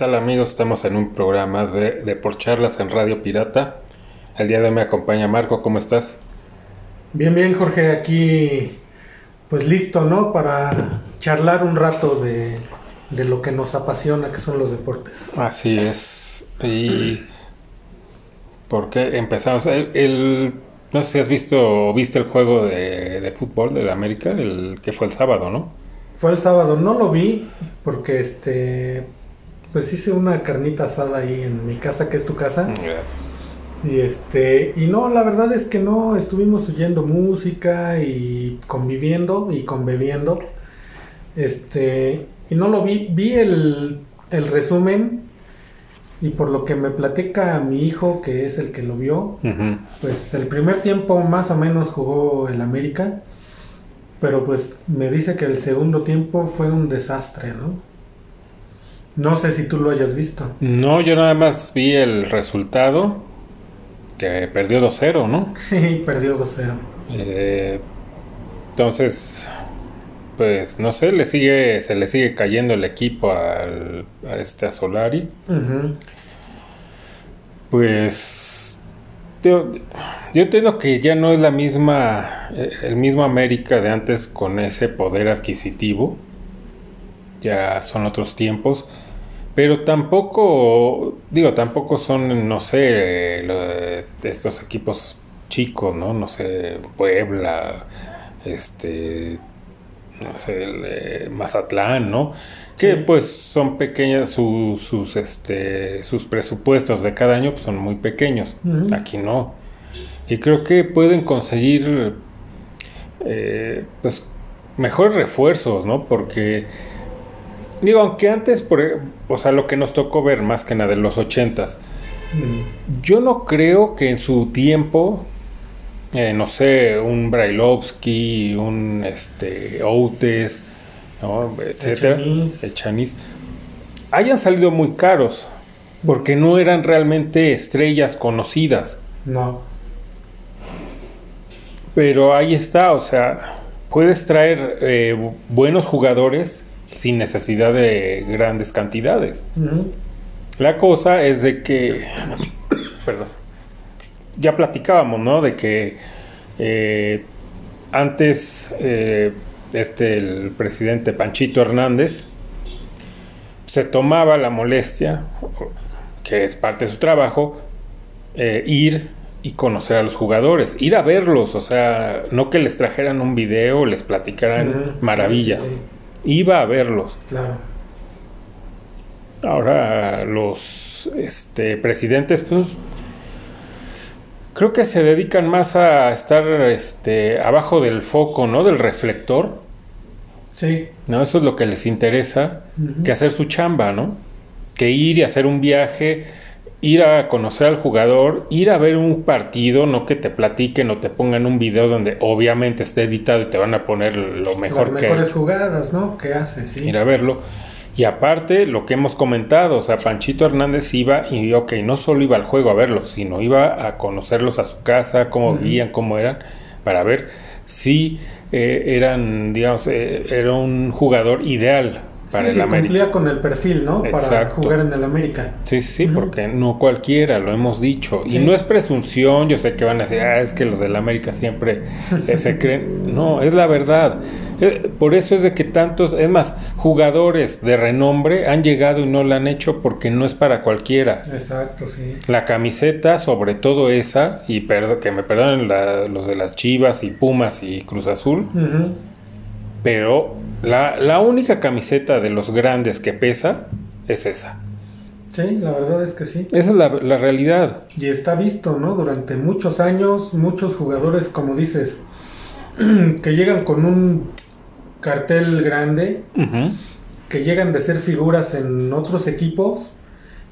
¿Qué tal amigos? Estamos en un programa de, de Por Charlas en Radio Pirata. El día de hoy me acompaña Marco, ¿cómo estás? Bien, bien, Jorge, aquí pues listo, ¿no? Para charlar un rato de, de lo que nos apasiona, que son los deportes. Así es. Y ¿por qué empezamos? El, el- no sé si has visto o viste el juego de, de fútbol de la América, el que fue el sábado, ¿no? Fue el sábado, no lo vi porque este pues hice una carnita asada ahí en mi casa, que es tu casa. Y este, y no, la verdad es que no, estuvimos oyendo música y conviviendo y conviviendo. Este, y no lo vi, vi el, el resumen y por lo que me platica mi hijo, que es el que lo vio, pues el primer tiempo más o menos jugó el América, pero pues me dice que el segundo tiempo fue un desastre, ¿no? No sé si tú lo hayas visto. No, yo nada más vi el resultado, que perdió 2-0, ¿no? Sí, perdió 2-0. Eh, entonces, pues no sé, le sigue, se le sigue cayendo el equipo al, a este a Solari. Pues yo, yo entiendo que ya no es la misma, eh, el mismo América de antes con ese poder adquisitivo. Ya son otros tiempos. Pero tampoco, digo, tampoco son, no sé, estos equipos chicos, ¿no? No sé, Puebla, este, no sé, el, Mazatlán, ¿no? Que Sí. pues son pequeñas, su- sus, este, sus presupuestos de cada año pues, son muy pequeños. Aquí no. Y creo que pueden conseguir, eh, pues, mejores refuerzos, ¿no? Porque, digo, aunque antes, por, e- o sea, lo que nos tocó ver más que nada de los ochentas, Mm. yo no creo que en su tiempo, eh, no sé, un Brailovsky, un este, Outes, ¿no? etcétera, Echaniz. Echaniz, hayan salido muy caros, porque no eran realmente estrellas conocidas. No. Pero ahí está, o sea, puedes traer eh, bu- buenos jugadores sin necesidad de grandes cantidades. La cosa es de que, perdón, ya platicábamos, ¿no? De que eh, antes eh, este el presidente Panchito Hernández se tomaba la molestia, que es parte de su trabajo, eh, ir y conocer a los jugadores, ir a verlos, o sea, no que les trajeran un video, les platicaran maravillas, Sí, iba a verlos. Claro. Ahora los este, presidentes, pues, creo que se dedican más a estar este, abajo del foco, ¿no? Del reflector, Sí. ¿no? Eso es lo que les interesa, que hacer su chamba, ¿no? Que ir y hacer un viaje, ir a conocer al jugador, ir a ver un partido, no que te platiquen o te pongan un video donde obviamente esté editado y te van a poner lo mejor Las que hace, sí. ir a verlo. Y aparte, lo que hemos comentado, o sea, Panchito Hernández iba y, ok, no solo iba al juego a verlos, sino iba a conocerlos a su casa, cómo vivían, cómo eran, para ver si eh, eran, digamos, eh, era un jugador ideal para sí, el sí, América. cumplía con el perfil, ¿no? Para jugar en el América. Sí, sí, sí, porque no cualquiera, lo hemos dicho. Y no es presunción, yo sé que van a decir, ah, es que los del América siempre eh, se creen. No, es la verdad. Eh, Por eso es de que tantos, es más, jugadores de renombre han llegado y no lo han hecho porque no es para cualquiera. Exacto, sí. La camiseta, sobre todo esa, y que me perdonen la- los de las Chivas y Pumas y Cruz Azul, Ujú. Pero la, la única camiseta de los grandes que pesa es esa. Sí, la verdad es que sí. Esa es la, la realidad. Y está visto, ¿no? Durante muchos años, muchos jugadores, como dices, que llegan con un cartel grande, que llegan de ser figuras en otros equipos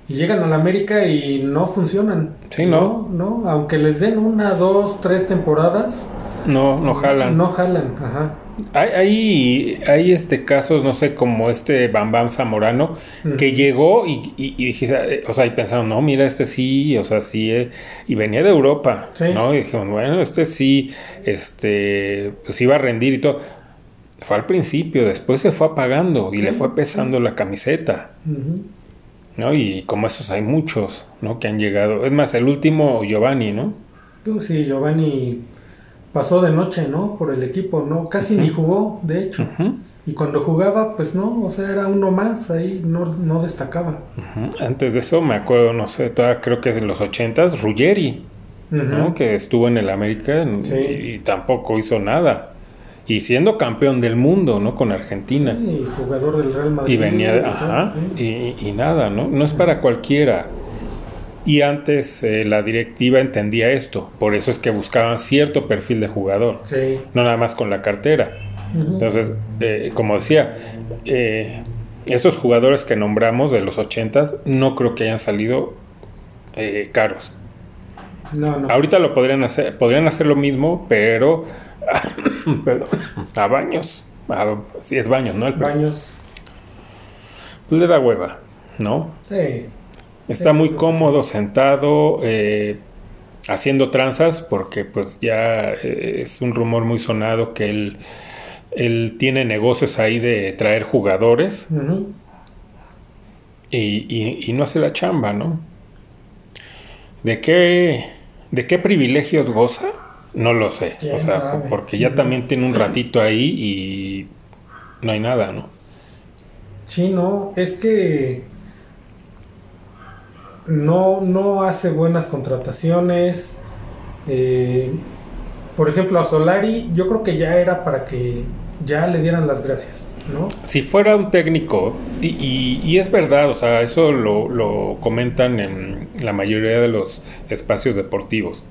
y llegan a la América y no funcionan. Sí, ¿no? No, no, aunque les den una, dos, tres temporadas, No, no jalan. No jalan, ajá. Hay, hay, hay, este casos, no sé, como este Bam Bam Zamorano, que llegó y, y, y dije, o sea, y pensaron, no, mira, este sí, o sea, sí, eh, y venía de Europa, Sí. ¿no? Y dijeron, bueno, este sí, este, pues iba a rendir y todo. Fue al principio, después se fue apagando y Sí. le fue pesando la camiseta. ¿no? Y como esos hay muchos, ¿no? Que han llegado. Es más, el último Giovanni, ¿no? Tú, sí, Giovanni pasó de noche, ¿no? Por el equipo, ¿no? Casi ni jugó, de hecho. Y cuando jugaba, pues no, o sea, era uno más, ahí no, no destacaba. Antes de eso, me acuerdo, no sé, creo que es en los ochentas, Ruggeri, ¿no? Que estuvo en el América y, tampoco hizo nada. Y siendo campeón del mundo, ¿no? Con Argentina. Sí, jugador del Real Madrid. Y venía, ajá, y, y, nada, ¿no? No es para cualquiera. Y antes eh, la directiva entendía esto, por eso es que buscaban cierto perfil de jugador, sí. no nada más con la cartera. Entonces, eh, como decía, eh, estos jugadores que nombramos de los ochentas no creo que hayan salido eh, caros. No, no. Ahorita lo podrían hacer, podrían hacer lo mismo, pero, a baños. Si sí, es baños, ¿no? El baños. Pues de la hueva, ¿no? Sí. Está muy cómodo sentado, eh, haciendo tranzas, porque pues ya eh, es un rumor muy sonado que él él tiene negocios ahí de traer jugadores y, no hace la chamba, ¿no? ¿De qué, de qué privilegios goza? No lo sé. O sea, porque ya también tiene un ratito ahí y no hay nada, ¿no? Sí, no, es que no, no hace buenas contrataciones. Eh, por ejemplo, a Solari yo creo que ya era para que ya le dieran las gracias, ¿no? Si fuera un técnico, y, es verdad, o sea, eso lo, comentan en la mayoría de los espacios deportivos,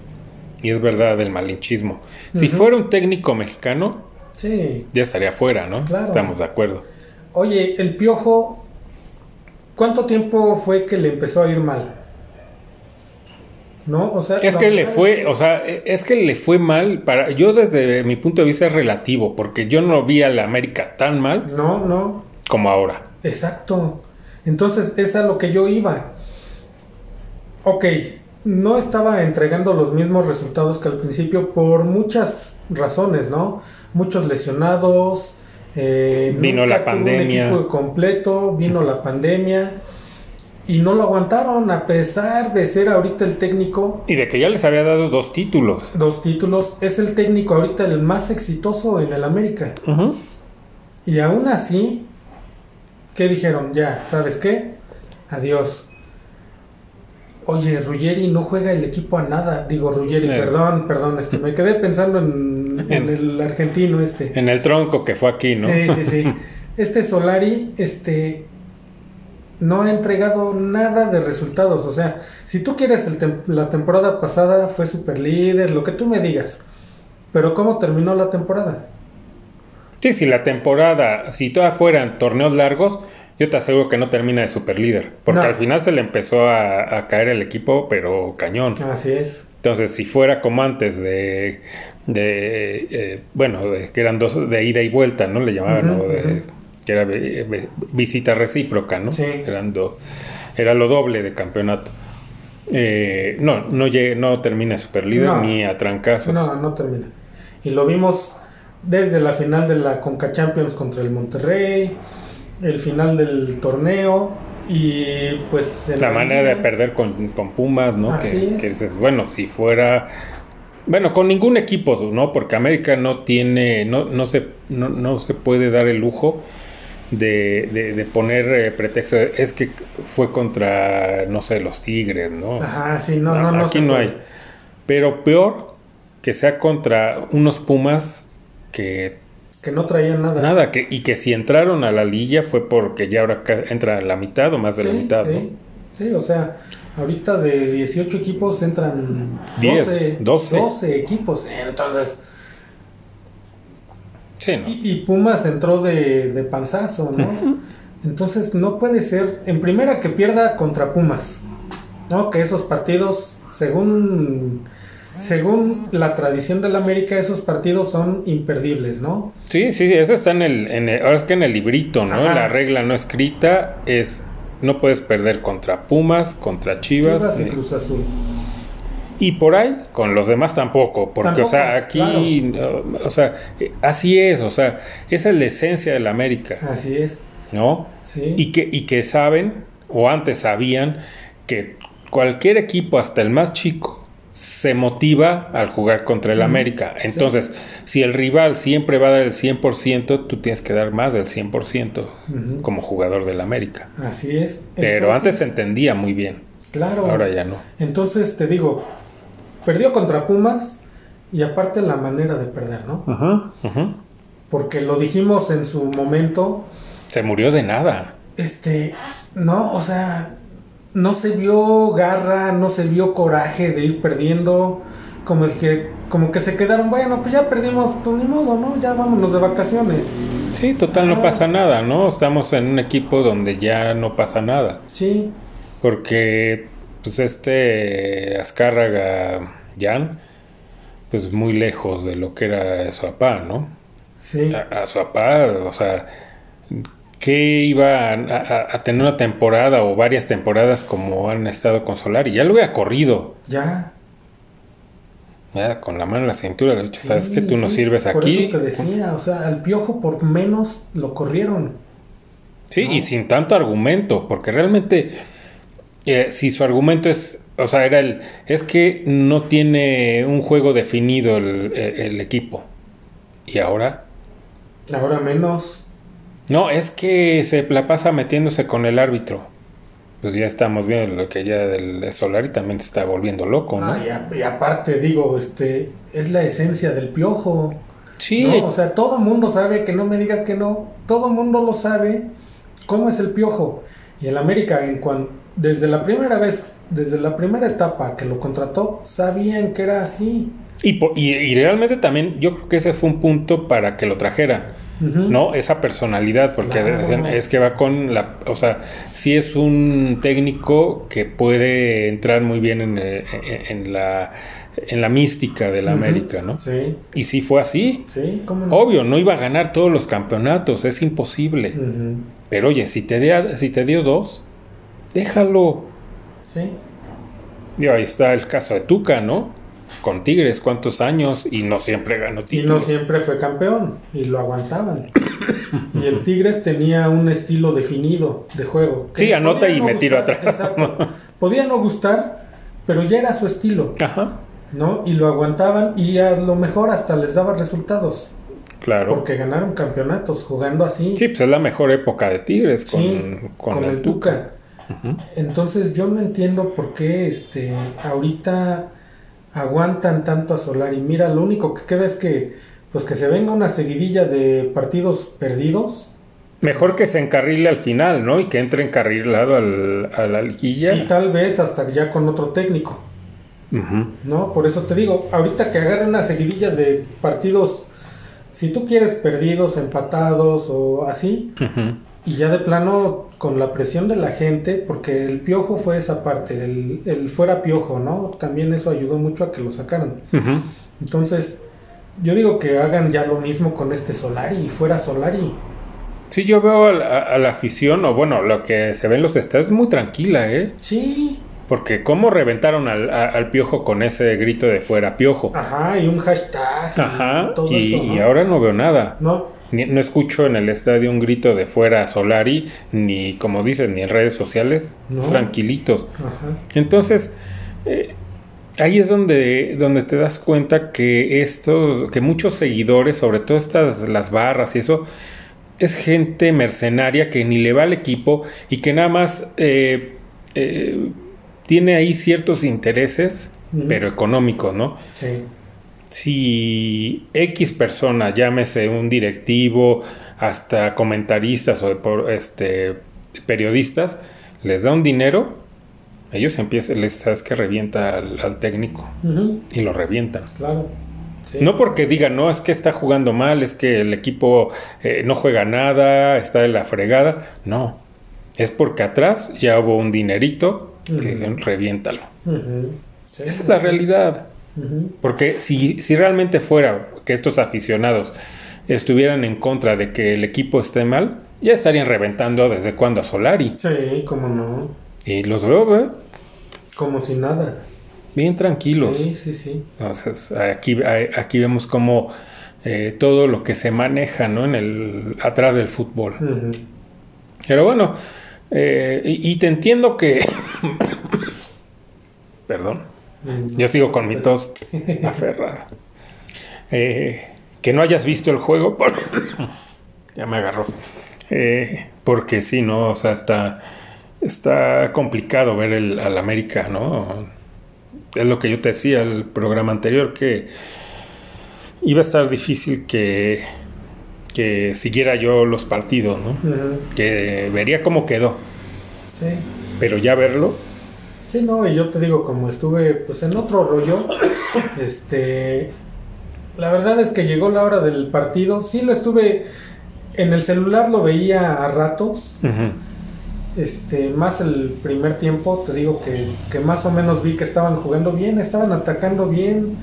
y es verdad del malinchismo. Si fuera un técnico mexicano, sí. ya estaría fuera, ¿no? Claro. Estamos de acuerdo. Oye, el piojo, ¿cuánto tiempo fue que le empezó a ir mal? ¿no? O sea, es que le fue, o sea, es que le fue mal para yo desde mi punto de vista es relativo, porque yo no vi a la América tan mal. No, no. Como ahora. Exacto. Entonces, es a lo que yo iba. Ok, no estaba entregando los mismos resultados que al principio por muchas razones, ¿no? Muchos lesionados. Eh, vino la pandemia. Un equipo completo, vino la pandemia y no lo aguantaron a pesar de ser ahorita el técnico. Y de que ya les había dado dos títulos. Dos títulos. Es el técnico ahorita el más exitoso en el América. Y aún así, ¿qué dijeron? Ya, ¿sabes qué? Adiós. Oye, Ruggeri no juega el equipo a nada. Digo, Ruggeri, perdón, perdón, este, me quedé pensando en, en, el argentino este. En el tronco que fue aquí, ¿no? Sí, sí, sí. Este Solari, este, no ha entregado nada de resultados. O sea, si tú quieres la temporada pasada fue super líder, lo que tú me digas. Pero ¿cómo terminó la temporada? Sí, si la temporada, si todas fueran torneos largos, yo te aseguro que no termina de super líder. Porque al final se le empezó a, caer el equipo, pero cañón. Así es. Entonces, si fuera como antes de, de eh, bueno, que eran dos de ida y vuelta, ¿no? Le llamaban, que era visita recíproca, ¿no? Sí. era lo doble de campeonato. Eh, no, no, no termina super líder ni a trancazos. No, no termina. Y lo vimos desde la final de la Conca Champions contra el Monterrey, el final del torneo y pues... la, manera de perder con, Pumas, ¿no? que, que dices, bueno, si fuera bueno, con ningún equipo, ¿no? Porque América no tiene, no, no, se, no, no se puede dar el lujo de, de, poner eh, pretexto, es que fue contra, no sé, los Tigres, ¿no? Ajá, sí, no, no, no. Aquí no hay. Pero peor que sea contra unos Pumas que... Que no traían nada. Nada, que, y que si entraron a la lilla fue porque ya ahora entra la mitad o más de la mitad, sí. ¿no? Sí, o sea, ahorita de 18 equipos entran 12, 12. 12 equipos, entonces y, Pumas entró de, panzazo, ¿no? Entonces no puede ser, en primera que pierda contra Pumas, ¿no? Que esos partidos, según, según la tradición del América, esos partidos son imperdibles, ¿no? Sí, sí, eso está en el, en ahora es que en el librito, ¿no? La regla no escrita es, no puedes perder contra Pumas, contra Chivas. Chivas y Cruz Azul. Y por ahí, con los demás tampoco, porque, o sea, aquí, o sea, así es, o sea, esa es la esencia de la América. Así es. ¿No? Sí. Y que, y que saben o antes sabían que cualquier equipo, hasta el más chico, se motiva al jugar contra el América. Entonces, si el rival siempre va a dar el 100%, tú tienes que dar más del 100% como jugador del América. Así es. Pero antes se entendía muy bien. Claro. Ahora ya no. Entonces, te digo, perdió contra Pumas y aparte la manera de perder, ¿no? Ajá, Porque lo dijimos en su momento. Se murió de nada. Este, no, o sea, no se vio garra, no se vio coraje de ir perdiendo, como el que, como que se quedaron, bueno, pues ya perdimos, pues ni modo, ¿no? Ya vámonos de vacaciones. Sí, total, no pasa nada, ¿no? Estamos en un equipo donde ya no pasa nada. Sí. Porque, pues este Azcárraga Jan, pues muy lejos de lo que era su papá, ¿no? Sí. A, a su papá, o sea, que iba a, a, tener una temporada o varias temporadas como han estado con Solari. Ya lo había corrido. Ya. Ya, con la mano en la cintura le he dicho, ¿sabes que Tú no sirves por aquí. Eso te decía, o sea, al piojo por menos lo corrieron. Sí, ¿no? y sin tanto argumento, porque realmente, eh, si su argumento es, o sea, era el, es que no tiene un juego definido el, el, el equipo. Y ahora. Ahora menos. No, es que se la pasa metiéndose con el árbitro. Pues ya estamos viendo lo que ya del Solari también se está volviendo loco, ¿no? Ah, y, aparte digo, este, es la esencia del piojo. Sí. ¿no? O sea, todo mundo sabe que no me digas que no. Todo mundo lo sabe cómo es el piojo. Y el América, en cuan, desde la primera vez, desde la primera etapa que lo contrató, sabían que era así. Y, y, y realmente también yo creo que ese fue un punto para que lo trajeran. Uh -huh. ¿no? Esa personalidad, porque claro. es que va con la, o sea, sí es un técnico que puede entrar muy bien en, en, en la en la mística de la uh -huh. América, ¿no? Sí. Y sí fue así. Sí, ¿cómo no? Obvio, no iba a ganar todos los campeonatos, es imposible. Uh -huh. Pero oye, si te, de, si te dio dos, déjalo. Sí. Y ahí está el caso de Tuca, ¿no? Con Tigres cuántos años y no siempre ganó títulos. Y no siempre fue campeón y lo aguantaban. y el Tigres tenía un estilo definido de juego. Sí, anota y no me gustar, tiro atrás. Exacto. Podía no gustar, pero ya era su estilo. Ajá. ¿No? Y lo aguantaban y a lo mejor hasta les daba resultados. Claro. Porque ganaron campeonatos jugando así. Sí, pues es la mejor época de Tigres con, sí, con, con, el, Tuca. Tuca. Uh -huh. Entonces yo no entiendo por qué este ahorita aguantan tanto a Solari. Mira, lo único que queda es que pues que se venga una seguidilla de partidos perdidos. Mejor que se encarrile al final, ¿no? Y que entre encarrilado al, a la liguilla. Y tal vez hasta ya con otro técnico. Uh -huh. ¿No? Por eso te digo, ahorita que agarre una seguidilla de partidos, si tú quieres perdidos, empatados o así, uh -huh. Y ya de plano con la presión de la gente, porque el piojo fue esa parte, el, el fuera piojo, ¿no? También eso ayudó mucho a que lo sacaran. Uh -huh. Entonces, yo digo que hagan ya lo mismo con este Solari, fuera Solari. Sí, yo veo a la, a la afición, o bueno, lo que se ve en los estadios, muy tranquila, ¿eh? Sí. Porque cómo reventaron al, a, al piojo con ese grito de fuera piojo. Ajá, y un hashtag. Ajá, y, todo y, eso, ¿no? y ahora no veo nada. No, no escucho en el estadio un grito de fuera Solari, ni como dicen, ni en redes sociales, No. tranquilitos. Ajá. Entonces, eh, ahí es donde, donde te das cuenta que esto, que muchos seguidores, sobre todo estas, las barras y eso, es gente mercenaria que ni le va al equipo y que nada más eh, eh, tiene ahí ciertos intereses, pero económicos, ¿no? Sí. Si X persona, llámese un directivo, hasta comentaristas o este, periodistas, les da un dinero, ellos empiezan, les sabes que revienta al, al técnico y lo revientan. Claro. Sí. No porque digan, no, es que está jugando mal, es que el equipo eh, no juega nada, está de la fregada. No, es porque atrás ya hubo un dinerito, eh, Ujú. reviéntalo. Sí, Esa es la así Porque si, si realmente fuera que estos aficionados estuvieran en contra de que el equipo esté mal, ya estarían reventando desde cuando a Solari. Sí, cómo no. Y los veo ¿eh? Como si nada. bien tranquilos. Sí, sí, sí. Entonces, aquí, aquí vemos como eh, todo lo que se maneja ¿no? en el, atrás del fútbol. Pero bueno, Eh, y, te entiendo que... Perdón. Yo sigo con mi pues, tos aferrada. Eh, que no hayas visto el juego, ya me agarró. Eh, porque sí, ¿no? O sea, está, está complicado ver el, al América, ¿no? Es lo que yo te decía el programa anterior, que iba a estar difícil que, que siguiera yo los partidos, ¿no? Que vería cómo quedó. Sí. Pero ya verlo. Sí, no, y yo te digo, como estuve pues en otro rollo, este, la verdad es que llegó la hora del partido, sí lo estuve, en el celular lo veía a ratos, este, más el primer tiempo, te digo que, que más o menos vi que estaban jugando bien, estaban atacando bien,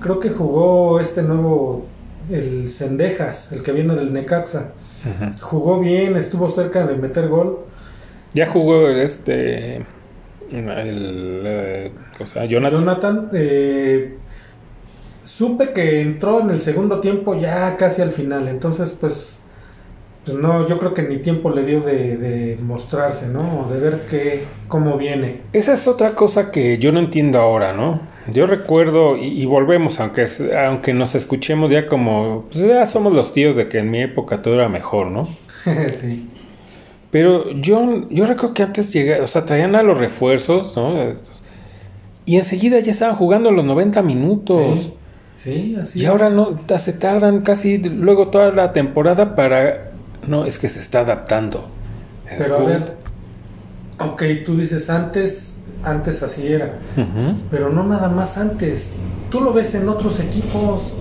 creo que jugó este nuevo, el Cendejas, el que viene del Necaxa. Jugó bien, estuvo cerca de meter gol. Ya jugó este. El, eh, Jonathan. Jonathan eh, supe que entró en el segundo tiempo ya casi al final. Entonces, pues. Pues no, yo creo que ni tiempo le dio de, de mostrarse, ¿no? De ver qué, cómo viene. Esa es otra cosa que yo no entiendo ahora, ¿no? Yo recuerdo, y, volvemos, aunque, aunque nos escuchemos ya como, pues ya somos los tíos de que en mi época todo era mejor, ¿no? sí. Pero yo, yo recuerdo que antes llegaba, o sea, traían a los refuerzos, ¿no? Y enseguida ya estaban jugando los 90 minutos. Sí, así. Y ahora no, se tardan casi luego toda la temporada para... No, es que se está adaptando. Pero a ver, ok, tú dices antes antes así era. Pero no nada más antes. Tú lo ves en otros equipos.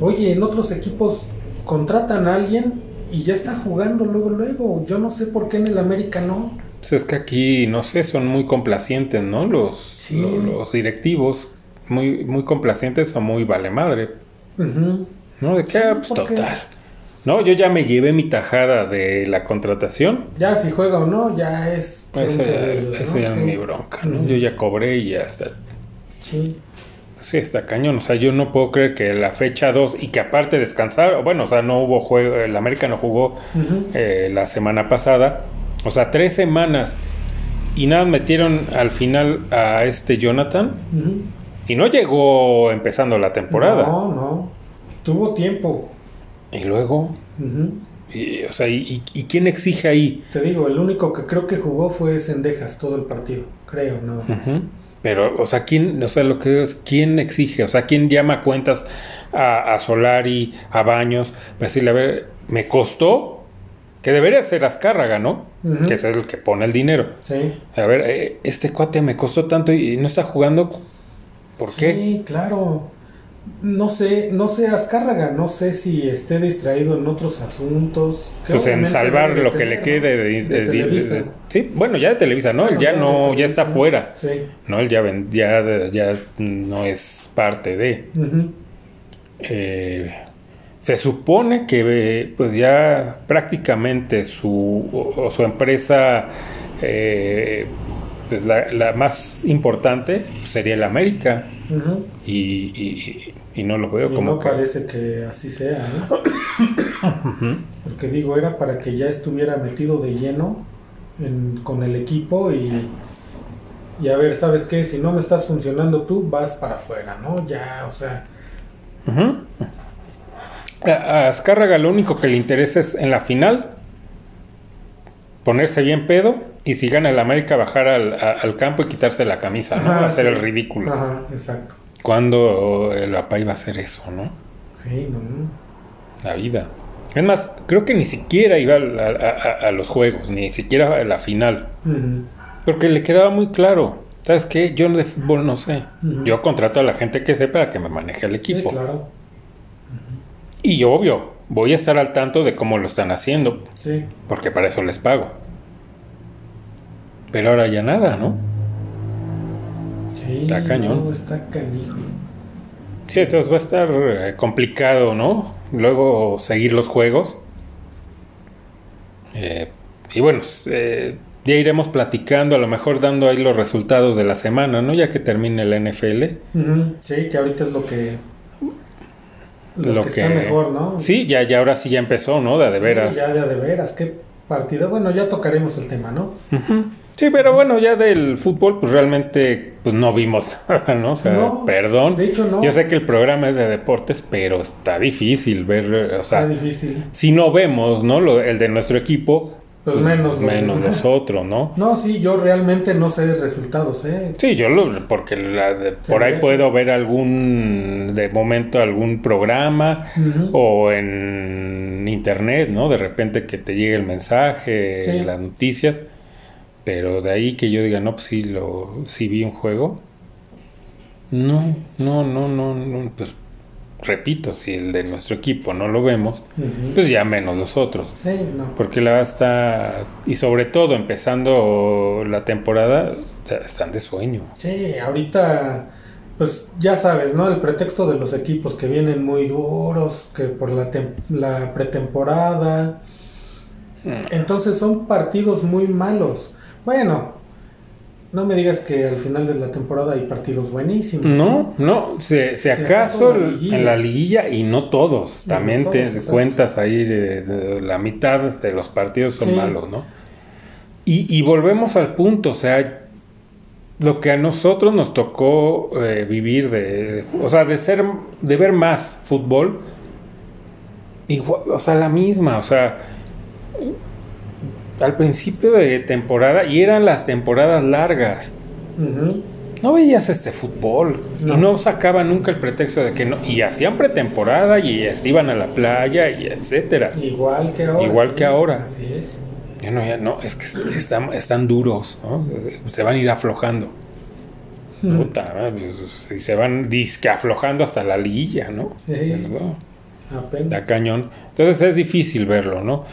Oye, en otros equipos contratan a alguien y ya está jugando luego, luego. Yo no sé por qué en el América no. Pues es que aquí, no sé, son muy complacientes, ¿no? Los, los, directivos. Muy, muy complacientes o muy vale madre. ¿No? ¿De qué? pues total. No, yo ya me llevé mi tajada de la contratación. Ya si juega o no, ya es. Eso, ya, es mi bronca, ¿no? Yo ya cobré y ya está. Sí. Sí, está cañón. O sea, yo no puedo creer que la fecha 2 y que aparte descansar, bueno, o sea, no hubo juego, el América no jugó eh, la semana pasada. O sea, tres semanas y nada, metieron al final a este Jonathan y no llegó empezando la temporada. No, no. Tuvo tiempo. Y luego, y, o sea, y, quién exige ahí? Te digo, el único que creo que jugó fue Sendejas todo el partido, creo, nada más. Pero, o sea, ¿quién, o sea, lo que es, ¿quién exige? O sea, ¿quién llama cuentas a, a Solari, a Baños, para decirle, a ver, me costó, que debería ser Azcárraga, ¿no? Que es el que pone el dinero. Sí. A ver, eh, este cuate me costó tanto y, no está jugando, ¿por qué? Sí, claro no sé, no sé Azcárraga, no sé si esté distraído en otros asuntos. Pues en salvar lo que le quede de, Televisa. sí, bueno, ya de Televisa, ¿no? él ya no, ya está fuera. Sí. No, él ya, ya, ya no es parte de. Eh, se supone que pues ya prácticamente su, o, su empresa eh, pues la, más importante sería el América. Y, no lo veo como no parece que así sea porque digo era para que ya estuviera metido de lleno con el equipo y y a ver sabes qué si no me estás funcionando tú vas para afuera no ya o sea. A Azcárraga lo único que le interesa es en la final ponerse bien pedo y si gana el América bajar al, campo y quitarse la camisa, ¿no? hacer el ridículo. Ajá, exacto. ¿Cuándo el papá iba a hacer eso, no? Sí, no. La vida. Es más, creo que ni siquiera iba a, los juegos, ni siquiera a la final. Porque le quedaba muy claro. ¿Sabes qué? Yo de fútbol no sé. Yo contrato a la gente que sepa que me maneje el equipo. Sí, claro. Y obvio, voy a estar al tanto de cómo lo están haciendo. Sí. Porque para eso les pago. Pero ahora ya nada, ¿no? Sí, está cañón. No, está canijo. Sí, entonces va a estar eh, complicado, ¿no? Luego seguir los juegos. Eh, y bueno, eh, ya iremos platicando, a lo mejor dando ahí los resultados de la semana, ¿no? Ya que termine el NFL. Sí, que ahorita es lo que lo, que, está mejor, ¿no? Sí, ya, ya ahora sí ya empezó, ¿no? De, de veras. ya de, de veras, qué partido. Bueno, ya tocaremos el tema, ¿no? Sí, pero bueno, ya del fútbol, pues realmente pues no vimos nada, ¿no? O sea, perdón. De hecho, no. Yo sé que el programa es de deportes, pero está difícil ver, o sea, está difícil. si no vemos, ¿no? Lo, el de nuestro equipo, pues, menos, menos nosotros, ¿no? No, sí, yo realmente no sé resultados, ¿eh? Sí, yo lo, porque la por ahí puedo ver algún, de momento, algún programa o en internet, ¿no? De repente que te llegue el mensaje, las noticias, pero de ahí que yo diga, no, pues sí, lo, sí vi un juego. No, no, no, no, no, pues repito, si el de nuestro equipo no lo vemos, pues ya menos los otros. Sí, no. Porque la está, y sobre todo empezando la temporada, están de sueño. Sí, ahorita, pues ya sabes, ¿no? El pretexto de los equipos que vienen muy duros, que por la, la pretemporada. Mm. Entonces son partidos muy malos. Bueno, no me digas que al final de la temporada hay partidos buenísimos. No, no, si, acaso, en la liguilla y no todos. También te cuentas ahí la mitad de los partidos son malos, ¿no? Y, volvemos al punto, o sea, lo que a nosotros nos tocó eh, vivir de, o sea, de ser, de ver más fútbol, igual, o sea, la misma, o sea, al principio de temporada y eran las temporadas largas. No veías este fútbol y no sacaban nunca el pretexto de que no y hacían pretemporada y iban a la playa y etcétera. Igual que ahora. Igual que ahora. Así es. no, ya no, es que están, están duros, Se van a ir aflojando. Puta, pues, y se van disque aflojando hasta la liguilla, ¿no? Sí. Apenas. La cañón. Entonces es difícil verlo, ¿no?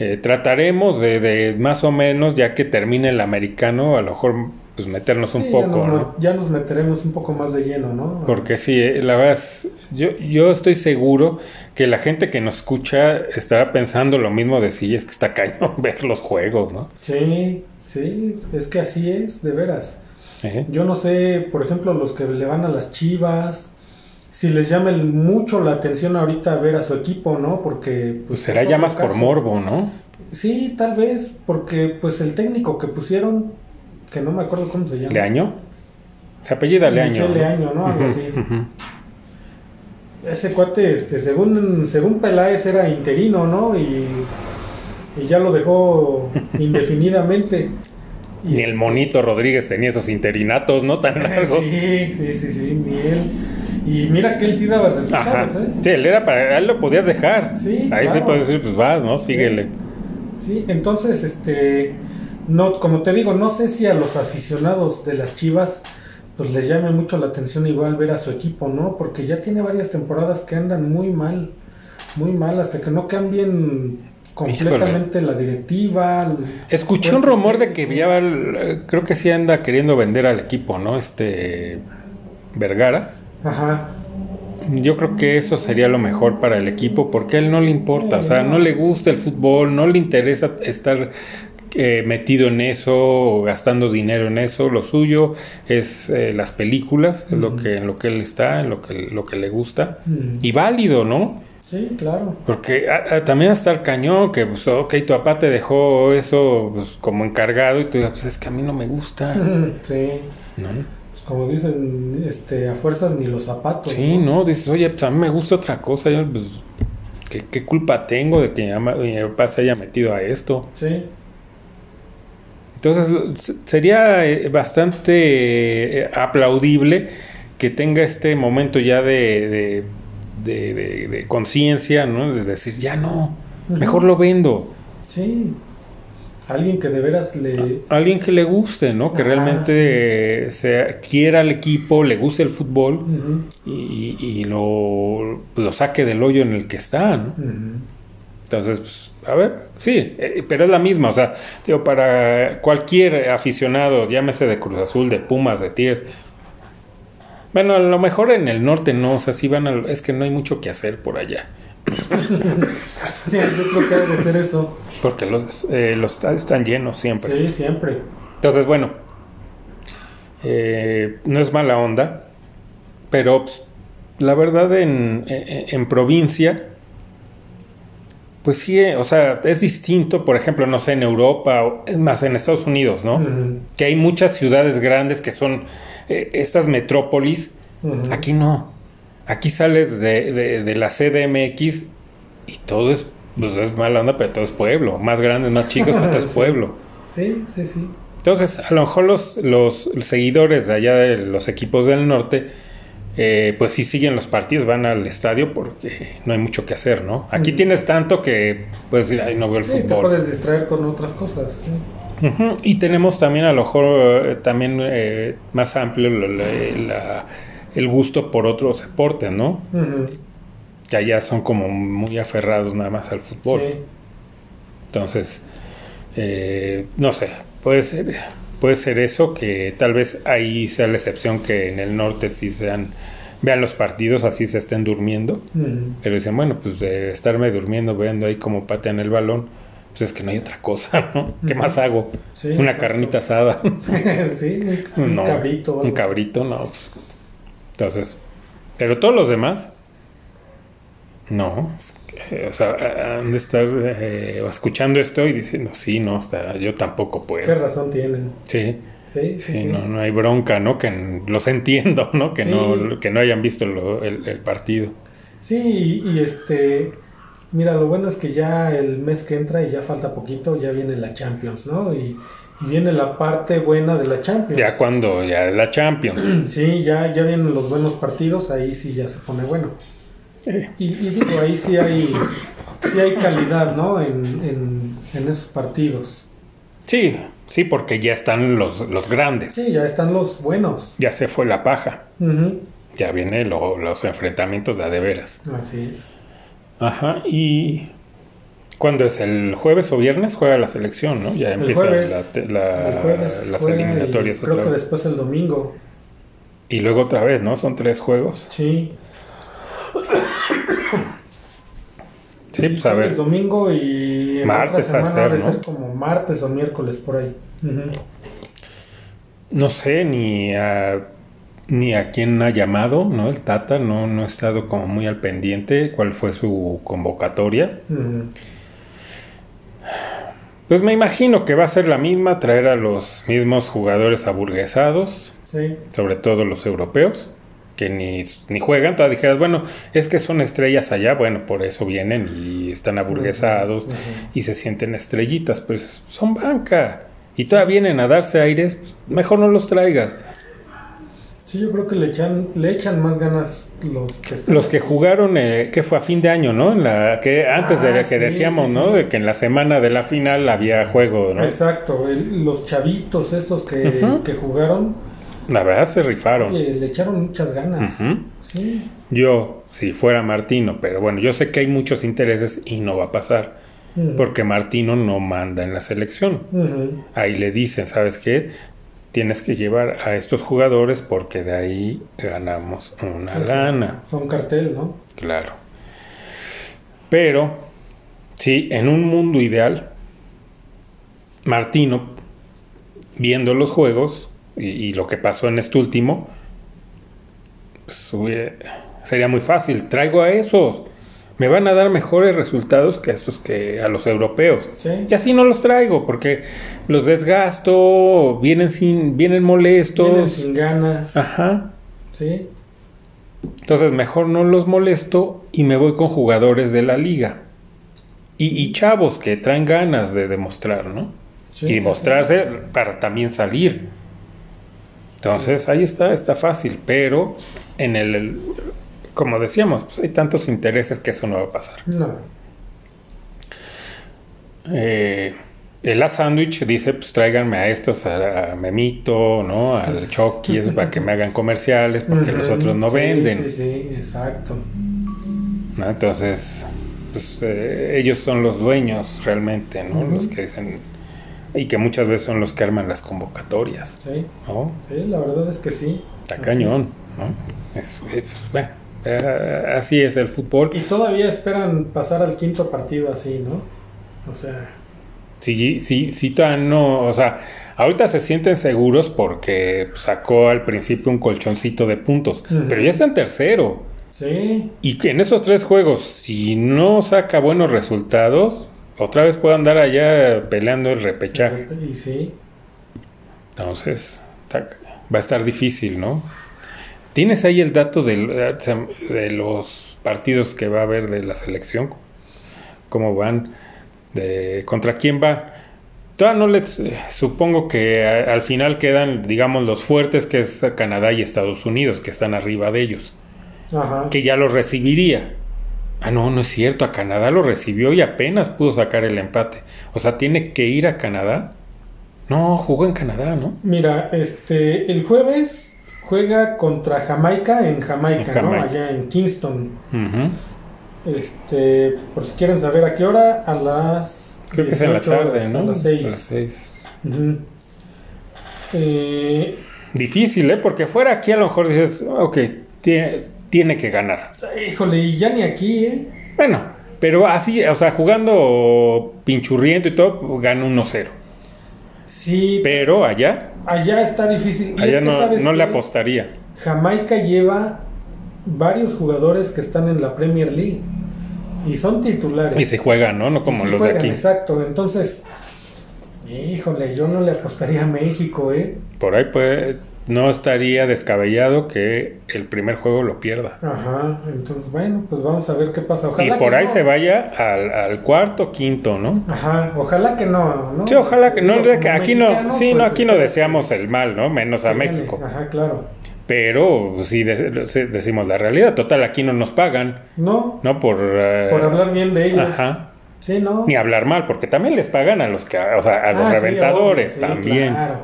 Eh, trataremos de, más o menos, ya que termine el americano, a lo mejor pues meternos un poco, ya nos, ¿no? Ya nos meteremos un poco más de lleno, ¿no? Porque sí, eh, la verdad, yo, yo estoy seguro que la gente que nos escucha estará pensando lo mismo de si es que está cañón ver los juegos, ¿no? Sí, sí, es que así es, de veras. Yo no sé, por ejemplo, los que le van a las chivas, si les llama mucho la atención ahorita ver a su equipo, ¿no? Porque... Pues será ya más por morbo, ¿no? Sí, tal vez, porque pues el técnico que pusieron, que no me acuerdo cómo se llama. ¿Leaño? Se apellida Leaño. ¿no? Leaño, ¿no? Algo así. Ese cuate, este, según, según Peláez era interino, ¿no? Y, y ya lo dejó indefinidamente. Ni el monito Rodríguez tenía esos interinatos, ¿no? Tan largos. Sí, sí, sí, sí, ni él. Y mira que él sí daba resultados, ¿eh? Sí, él era para él lo podías dejar. Sí, Ahí sí puedes decir, pues vas, ¿no? Síguele. Sí, entonces, este, no, como te digo, no sé si a los aficionados de las Chivas, pues les llame mucho la atención igual ver a su equipo, ¿no? Porque ya tiene varias temporadas que andan muy mal, muy mal, hasta que no cambien completamente la directiva. Escuché un rumor de que ya, creo que sí anda queriendo vender al equipo, ¿no? Este Vergara. Ajá. Yo creo que eso sería lo mejor para el equipo porque a él no le importa, o sea, no le gusta el fútbol, no le interesa estar eh, metido en eso, gastando dinero en eso, lo suyo es eh, las películas, es lo que en lo que él está, en lo que lo que le gusta y válido, ¿no? Sí, claro. Porque también hasta el cañón, que pues, ok, tu papá te dejó eso pues, como encargado y tú dices, pues es que a mí no me gusta. sí. ¿No? Como dicen, este, a fuerzas ni los zapatos. Sí, no, dices, oye, pues a mí me gusta otra cosa, yo, pues, ¿qué, culpa tengo de que mi papá se haya metido a esto? Sí. Entonces, sería eh, bastante eh, aplaudible que tenga este momento ya de, de, de, conciencia, ¿no? De decir, ya no, mejor lo vendo. Sí. Alguien que de veras le... Alguien que le guste, ¿no? Que realmente sea, quiera el equipo, le guste el fútbol y, lo, lo, saque del hoyo en el que está, ¿no? Entonces, pues, a ver, sí, eh, pero es la misma, o sea, digo, para cualquier aficionado, llámese de Cruz Azul, de Pumas, de Tigres, bueno, a lo mejor en el norte no, o sea, sí van a, es que no hay mucho que hacer por allá. Yo creo que debe ser eso. Porque los, eh, los estadios están llenos siempre. Sí, siempre. Entonces, bueno, eh, no es mala onda, pero pues, la verdad en, en, provincia, Pues sí, o sea, es distinto, por ejemplo, no sé, en Europa, o es más en Estados Unidos, ¿no? Que hay muchas ciudades grandes que son eh, estas metrópolis. Aquí no. Aquí sales de, de- de la CDMX y todo es, pues es mala onda, pero todo es pueblo. Más grandes, más chicos, pero todo es Sí. pueblo. Sí, sí, sí. Entonces, a lo mejor los, los seguidores de allá de los equipos del norte, eh, pues sí siguen los partidos, van al estadio porque no hay mucho que hacer, ¿no? Aquí Ujú. tienes tanto que, pues, ay, no veo el Sí, te fútbol. puedes distraer con otras cosas. sí. Y tenemos también a lo mejor eh, también eh, más amplio la- el gusto por otros deportes, ¿no? Que allá son como muy aferrados nada más al fútbol. Sí. Entonces, eh, no sé, puede ser, puede ser eso, que tal vez ahí sea la excepción que en el norte sí sean, vean los partidos, así se estén durmiendo. Pero dicen, bueno, pues de estarme durmiendo, viendo ahí cómo patean el balón, pues es que no hay otra cosa, ¿no? ¿Qué más hago? Sí, Una exacto. carnita asada. sí, un, No, cabrito. Un cabrito, no. pues. Entonces, pero todos los demás, no. o sea, han de estar eh, escuchando esto y diciendo, sí, no, está, yo tampoco ¿Qué puedo. razón tienen? Sí, Sí, sí, sí, sí. No, no hay bronca, ¿no? Que los entiendo, ¿no? Que, no, que no hayan visto lo- el, el partido. Sí, y, y este, mira, lo bueno es que ya el mes que entra y ya falta poquito, ya viene la Champions, ¿no? Y, y viene la parte buena de la Champions. Ya cuando, ya la Champions. Sí, ya, ya vienen los buenos partidos, ahí sí ya se pone bueno. Y, y digo, ahí sí hay, sí hay calidad, ¿no? En, en, en esos partidos. Sí, sí, porque ya están los, los grandes. Sí, ya están los buenos. Ya se fue la paja. Ya vienen lo- los enfrentamientos de a de veras. Así es. Ajá, y ¿cuándo es? ¿El jueves o viernes juega la selección, no? Ya empiezan las juega y eliminatorias creo otra que vez. después el domingo. Y luego otra vez, ¿no? Son tres juegos. Sí. Sí, pues a ver. domingo y Martes semana ser, ¿no? ser como martes o miércoles por ahí. No sé ni a, ni a quién ha llamado, ¿no? El Tata no, no he estado como muy al pendiente cuál fue su convocatoria. Ujú. Pues me imagino que va a ser la misma, traer a los mismos jugadores aburguesados, Sí. sobre todo los europeos, que ni, ni juegan. Todas dijeras, bueno, es que son estrellas allá, bueno, por eso vienen y están aburguesados y se sienten estrellitas, pues son banca. Y todavía vienen a darse aires, pues, mejor no los traigas. Sí, yo creo que le echan, le echan más ganas los que están. Los que jugaron, eh, que fue a fin de año, ¿no? En la que antes de Ah, la que sí, decíamos, sí, ¿no? sí. De que en la semana de la final había juego, ¿no? Exacto, el- los chavitos estos que, que jugaron, La verdad se rifaron. oye, le echaron muchas ganas. Sí. Yo, si fuera Martino, pero bueno, yo sé que hay muchos intereses y no va a pasar, porque Martino no manda en la selección. Ahí le dicen, ¿sabes qué? Tienes que llevar a estos jugadores porque de ahí ganamos una Eso, lana. Son cartel, ¿no? Claro. Pero, sí, en un mundo ideal, Martino, viendo los juegos y, y lo que pasó en este último, pues, sería muy fácil. Traigo a esos. Me van a dar mejores resultados que a estos que a los europeos. Sí. Y así no los traigo porque los desgasto, vienen sin, vienen molestos. Vienen sin ganas. Ajá. Sí. Entonces mejor no los molesto y me voy con jugadores de la liga. Y, y chavos que traen ganas de demostrar, ¿no? Sí, y demostrarse para también salir. Entonces ahí está, está fácil, pero en el- como decíamos, pues hay tantos intereses que eso no va a pasar. No. Eh, el A Sandwich dice, pues tráiganme a estos, a, a Memito, ¿no? Al Chucky, eso para que me hagan comerciales, porque los otros no Sí, venden. Sí, sí, exacto. ¿no? Entonces, pues eh, ellos son los dueños realmente, ¿no? Los que dicen, y que muchas veces son los que arman las convocatorias, Sí, ¿no? sí, la verdad es que sí. Está cañón, es. ¿no? Es- es- bueno, eh, así es el fútbol. Y todavía esperan pasar al quinto partido así, ¿no? O sea, Sí, sí, sí, todavía no, o sea, ahorita se sienten seguros porque sacó al principio un colchoncito de puntos, pero ya está en tercero. Sí. Y que en esos tres juegos, si no saca buenos resultados, otra vez puede andar allá peleando el repechaje. Y sí. Entonces, va a estar difícil, ¿no? ¿Tienes ahí el dato del- de, los partidos que va a haber de la selección? ¿Cómo van? De, ¿Contra quién va? Todavía no les... Supongo que a- al final quedan, digamos, los fuertes, que es Canadá y Estados Unidos, que están arriba de ellos. Ajá. Que ya los recibiría. Ah, no, no es cierto. A Canadá lo recibió y apenas pudo sacar el empate. O sea, tiene que ir a Canadá. No, jugó en Canadá, ¿no? Mira, este, el jueves juega contra Jamaica en Jamaica, En ¿no? Allá en Kingston. Este, por si quieren saber a qué hora, a las Creo que es en la 18 tarde, horas, ¿no? A las A 6. las seis. Eh, Difícil, ¿eh? Porque fuera aquí a lo mejor dices, ok, tiene, tiene que ganar. híjole, y ya ni aquí, ¿eh? Bueno, pero así, o sea, jugando pinchurriento y todo, gana 1-0. Sí, Pero allá, allá está difícil. Y allá es que, no, ¿sabes no le apostaría. Jamaica lleva varios jugadores que están en la Premier League y son titulares. Y se juegan, ¿no? No como los juegan, de aquí. Exacto, entonces, híjole, yo no le apostaría a México, ¿eh? Por ahí puede, no estaría descabellado que el primer juego lo pierda. Ajá, entonces, bueno, pues vamos a ver qué pasa. Ojalá y por que ahí no. se vaya al, al cuarto, quinto, ¿no? Ajá, ojalá que no, ¿no? Sí, ojalá que no, aquí no, sí, no, pues, aquí no espero deseamos el mal, ¿no? Menos a gane. México. Ajá, claro. Pero sí decimos la realidad, total, aquí no nos pagan, No, ¿no? Por, eh, por hablar bien de ellos. Ajá. Sí, ¿no? Ni hablar mal, porque también les pagan a los que, o sea, a los Ah, sí, reventadores obvio, sí, también. claro.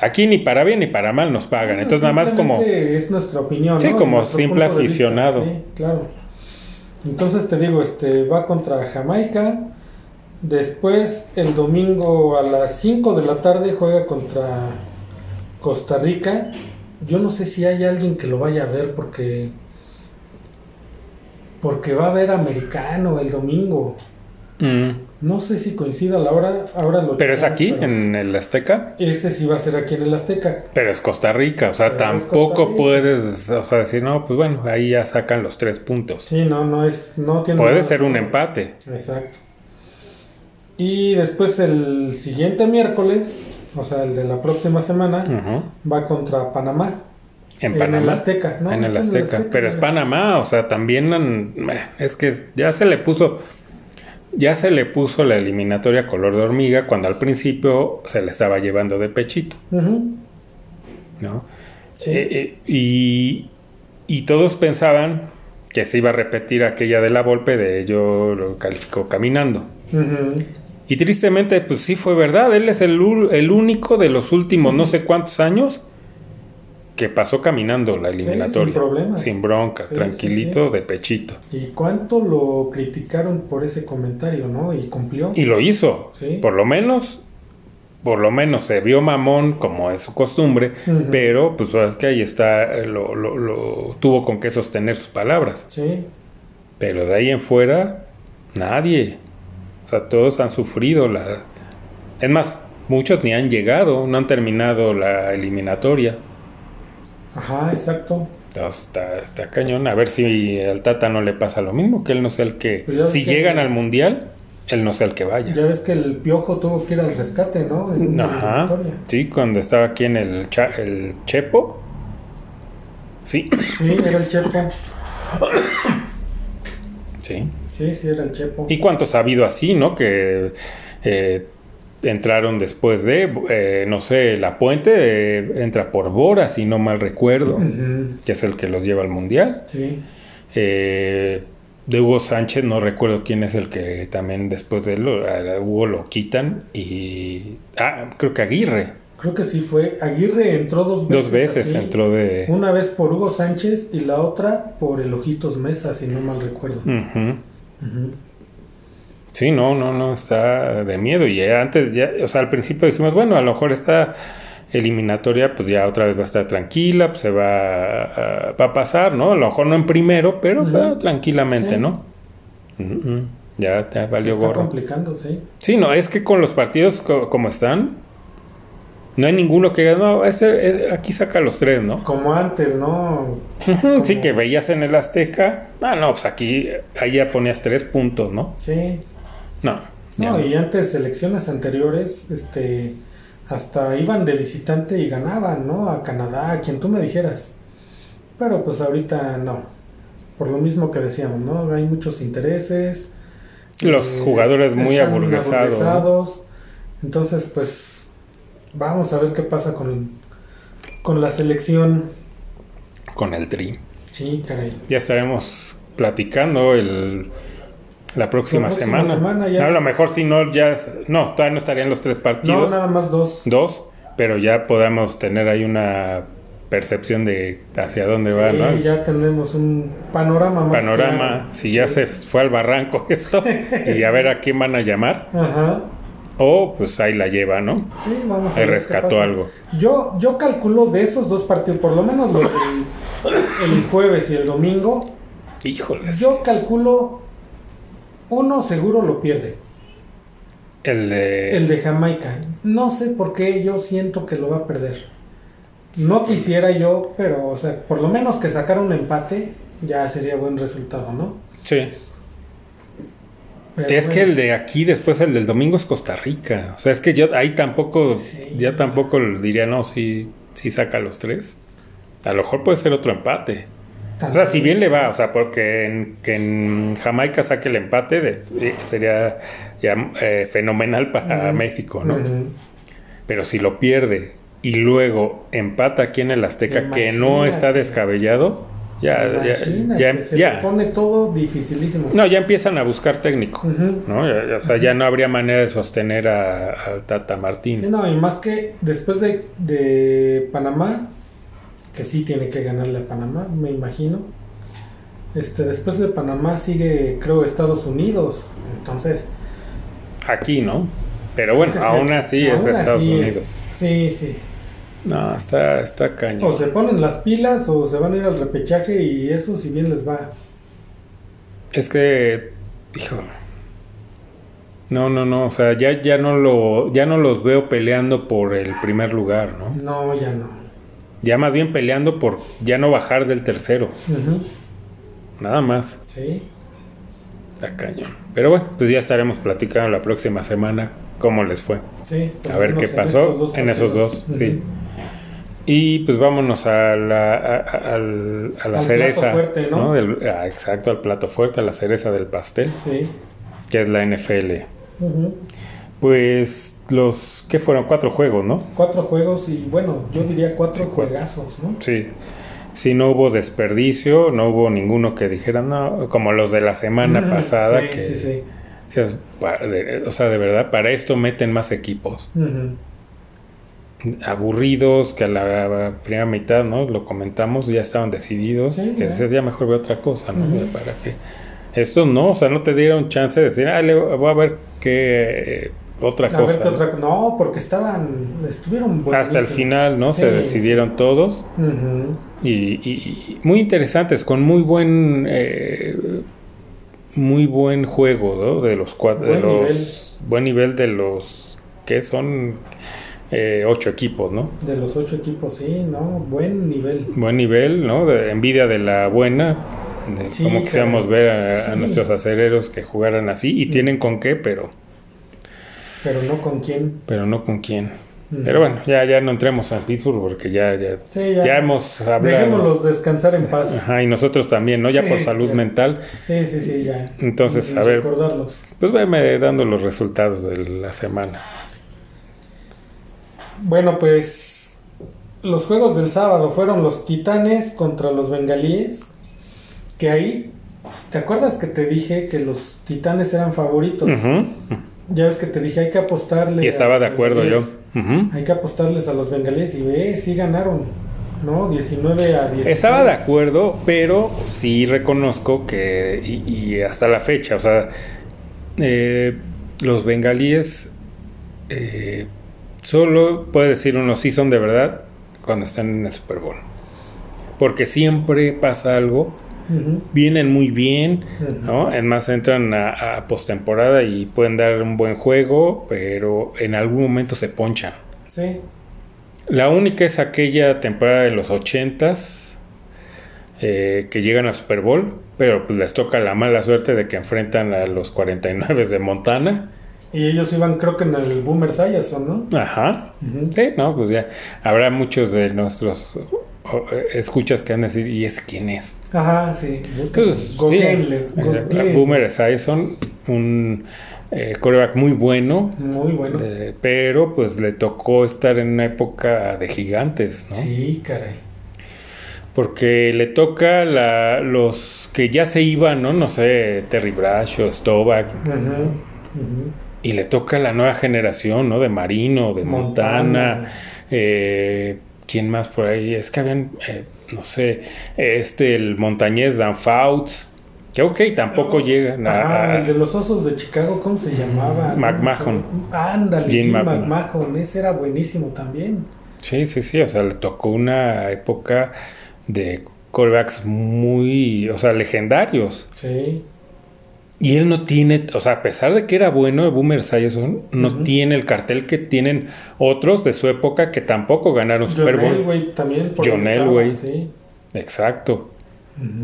Aquí ni para bien ni para mal nos pagan. Entonces nada más como Es nuestra opinión. Sí, ¿no? como simple vista, aficionado. Sí, claro. Entonces te digo, este va contra Jamaica. Después, el domingo a las 5 de la tarde juega contra Costa Rica. Yo no sé si hay alguien que lo vaya a ver porque. Porque va a haber americano el domingo. Mm, No sé si coincida la hora. Ahora lo pero es aquí pero en el Azteca, Ese sí va a ser aquí en el Azteca. pero es Costa Rica, o sea, Pero tampoco puedes, o sea, decir, no, pues bueno, ahí ya sacan los tres puntos. Sí, no, no es. No tiene Puede ser un empate. Exacto. Y después el siguiente miércoles, o sea, el de la próxima semana, va contra Panamá. En En Panamá. el Azteca, ¿no? En el Aquí en el Azteca. Pero es. Panamá, o sea, también mm, eh, es que ya se le puso. Ya se le puso la eliminatoria color de hormiga cuando al principio se le estaba llevando de pechito. ¿no? Sí. Eh, eh, y, y todos pensaban que se iba a repetir aquella de la Volpe de yo lo calificó caminando. Y tristemente, pues sí fue verdad. Él es el, el único de los últimos no sé cuántos años que pasó caminando la eliminatoria. sin problemas. Sin bronca, Sí, tranquilito, sí, de pechito. ¿Y cuánto lo criticaron por ese comentario, no? Y cumplió. Y lo hizo. Por lo menos, por lo menos se vio mamón como es su costumbre, pero pues es que ahí está, lo, lo- lo- tuvo con qué sostener sus palabras. Sí. Pero de ahí en fuera, nadie. O sea, todos han sufrido la... Es más, muchos ni han llegado, no han terminado la eliminatoria. Ajá, exacto. Entonces, está, está cañón. A ver si al Tata no le pasa lo mismo, que él no sea el que... Pues si que- llegan al Mundial, él no sea el que vaya. Ya ves que el piojo tuvo que ir al rescate, ¿no? En Ajá. Sí, cuando estaba aquí en el, cha- el Chepo. Sí. Sí, era el Chepo. Sí. Sí, sí, era el Chepo. ¿Y cuántos ha habido así, no? Que eh, entraron después de, eh, no sé, La Puente eh, entra por Bora, si no mal recuerdo, que es el que los lleva al Mundial. Sí. Eh, de Hugo Sánchez, no recuerdo quién es el que también después de él, a Hugo lo quitan y... Ah, creo que Aguirre. Creo que sí fue. Aguirre entró dos veces. Dos veces así. entró de... Una vez por Hugo Sánchez y la otra por el Ojitos Mesa, si no mal recuerdo. Sí, no, no, no, está de miedo. Y ya antes, ya, o sea, al principio dijimos, bueno, a lo mejor esta eliminatoria, pues ya otra vez va a estar tranquila, pues se va a, va a pasar, ¿no? A lo mejor no en primero, pero va tranquilamente, Sí. ¿no? Ya te Se valió está gorro. complicando, sí. Sí, no, es que con los partidos co- como están, No hay ninguno que diga, no, ese, eh, aquí saca los tres, ¿no? Como antes, ¿no? Sí, que veías en el Azteca. Ah, no, pues aquí, ahí ya ponías tres puntos, ¿no? Sí. No. No, no. y antes, elecciones anteriores, este, hasta iban de visitante y ganaban, ¿no? A Canadá, a quien tú me dijeras. Pero pues ahorita no. Por lo mismo que decíamos, ¿no? Hay muchos intereses. Los eh, jugadores muy aburguesados. Entonces, pues, vamos a ver qué pasa con, con la selección. Con el tri. Sí, caray. Ya estaremos platicando el, la próxima, La próxima semana. semana ya. No, a lo mejor si no, ya. No, todavía no estarían los tres No, partidos. nada más dos. Dos, pero ya podamos tener ahí una percepción de hacia dónde va, Sí, ¿no? ya tenemos un panorama más Panorama, claro. si ya Sí. se fue al barranco esto, y a ver a quién van a llamar, Ajá. o pues ahí la lleva, ¿no? Sí, vamos a Ahí ver qué rescató pasa. algo. Yo, yo calculo de esos dos partidos, por lo menos los del el jueves y el domingo, Híjoles. yo calculo uno seguro lo pierde. El de. El de Jamaica. No sé por qué yo siento que lo va a perder. No quisiera yo, pero, o sea, por lo menos que sacara un empate ya sería buen resultado, ¿no? Sí. Pero Es que el de aquí, después el del domingo es Costa Rica. O sea, es que yo ahí tampoco, Sí. ya tampoco diría, no, sí, sí saca los tres. A lo mejor puede ser otro empate. O sea, si bien le va, o sea, porque en, que en Jamaica saque el empate de- eh, sería ya eh, fenomenal para. México, ¿no? Pero si lo pierde y luego empata aquí en el Azteca, que no está descabellado, ya, ya, Imagínate, ya, se ya. pone todo dificilísimo. No, ya empiezan a buscar técnico. ¿no? Ya- o sea, ya no habría manera de sostener a, Tata Sí, Martín. no, y más que después de, de Panamá, que sí tiene que ganarle a Panamá, me imagino. Este, después de Panamá sigue, creo, Estados Unidos. Entonces, Aquí, ¿no? Pero bueno, aún sí, así es aún Estados así es. Unidos. Sí, sí. No, está, está cañón. O se ponen las pilas o se van a ir al repechaje y eso si bien les va. Es que, híjole. No, no, no, o sea, ya, ya no lo, ya no los veo peleando por el primer lugar, ¿no? No, ya no. Ya más bien peleando por ya no bajar del tercero, nada más. Sí. Está cañón. Pero bueno, pues ya estaremos platicando la próxima semana cómo les fue. Sí. A ver qué en pasó en esos dos, sí. Y pues vámonos a la, a, a- al- a la Al cereza. plato fuerte, ¿no? Del- ah, exacto, al plato fuerte, a la cereza del pastel, Sí. que es la NFL. Pues los, ¿qué fueron? Cuatro juegos, ¿no? Cuatro juegos y bueno, yo diría cuatro Sí, juegazos, ¿no? Sí. Sí, no hubo desperdicio, no hubo ninguno que dijera, no, como los de la semana pasada, Sí, que, sí, sí. decías, "Pa- de- o sea, de verdad, para esto meten más equipos. Aburridos, que a la primera mitad, ¿no? Lo comentamos, ya estaban decididos, Sí, que decías, ya mejor ve otra cosa, ¿no? Ujú. Ya ¿Para qué? Estos no, o sea, no te dieron chance de decir, ah, le voy a ver qué otra A cosa. ver ¿no? otra No, porque estaban, estuvieron Hasta el final, ¿no? Se Sí, decidieron todos. Y, y- y muy interesantes, con muy buen eh, muy buen juego, ¿no? De los cuatro, de los nivel. buen nivel de los que son eh, ocho equipos, ¿no? De los ocho equipos, sí, ¿no? Buen nivel. Buen nivel, ¿no? De envidia de la buena. De Sí, cómo quisiéramos ver a, a nuestros acereros que jugaran así y tienen con qué, pero Pero no con quién. pero no con quién. Ujú. Pero bueno, ya ya no entremos a Pittsburgh porque ya ya, Sí, ya. ya hemos hablado. Dejémoslos descansar en paz. Ajá, y nosotros también, ¿no? Ya Sí, por salud ya. mental. Sí, sí, sí, ya. Entonces, a ver. Recordarlos. Pues veme dando los resultados de la semana. Bueno, pues los juegos del sábado fueron los Titanes contra los Bengalíes. Que ahí, ¿te acuerdas que te dije que los Titanes eran favoritos? Ujú. Ya ves que te dije, hay que apostarle. Y estaba de acuerdo yo. Hay que apostarles a los bengalíes y ve, sí ganaron, ¿no? 19 a 10. Estaba de acuerdo, pero sí reconozco que, y, y hasta la fecha, o sea, eh, los bengalíes eh, solo puede decir uno sí son de verdad cuando están en el Super Bowl. Porque siempre pasa algo, Vienen muy bien, ujú. ¿no? Además entran a, a postemporada y pueden dar un buen juego, pero en algún momento se ponchan. Sí, La única es aquella temporada de los ochentas eh, que llegan a Super Bowl, pero pues les toca la mala suerte de que enfrentan a los 49 de Montana. Y ellos iban, creo que en el Boomer Sayerson, ¿no? Ajá. Sí, no, pues ya. Habrá muchos de nuestros escuchas que van a decir, ¿y ese quién es? Ajá, sí. Pues, sí Boomer un eh, coreback muy bueno. Muy bueno. pero pues le tocó estar en una época de gigantes, ¿no? Sí, caray porque le toca la, los que ya se iban, ¿no? No sé, Terry Bradshaw, Stovak. Y le toca la nueva generación, ¿no? De Marino, de Montana. Eh, ¿Quién más por ahí? Es que habían, eh, no sé, este, el montañés Dan Fouts. Que ok, tampoco llega. Ah, el de los osos de Chicago, ¿cómo se llamaba? McMahon. Ándale, Jim, McMahon. Ese era buenísimo también. Sí, sí, sí. O sea, le tocó una época de corebacks muy, o sea, legendarios. Sí. Y él no tiene, o sea, a pesar de que era bueno, Boomer Sayerson no tiene el cartel que tienen otros de su época que tampoco ganaron Super Bowl. John Elway también. John Elway. Sí. Exacto.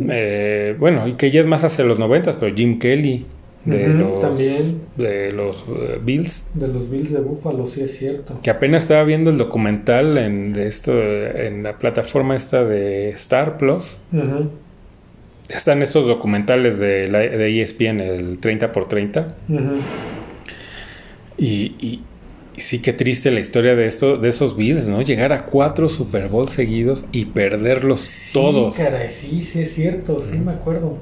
Eh, bueno, y que ya es más hacia los noventas, pero Jim Kelly de los también de los eh, Bills de los Bills de Buffalo sí es cierto que apenas estaba viendo el documental en de esto en la plataforma esta de Star Plus están estos documentales de, la, de ESPN el 30 por 30 y, y, sí que triste la historia de esto de esos Bills no llegar a cuatro Super Bowl seguidos y perderlos sí, todos. caray sí sí es cierto sí me acuerdo.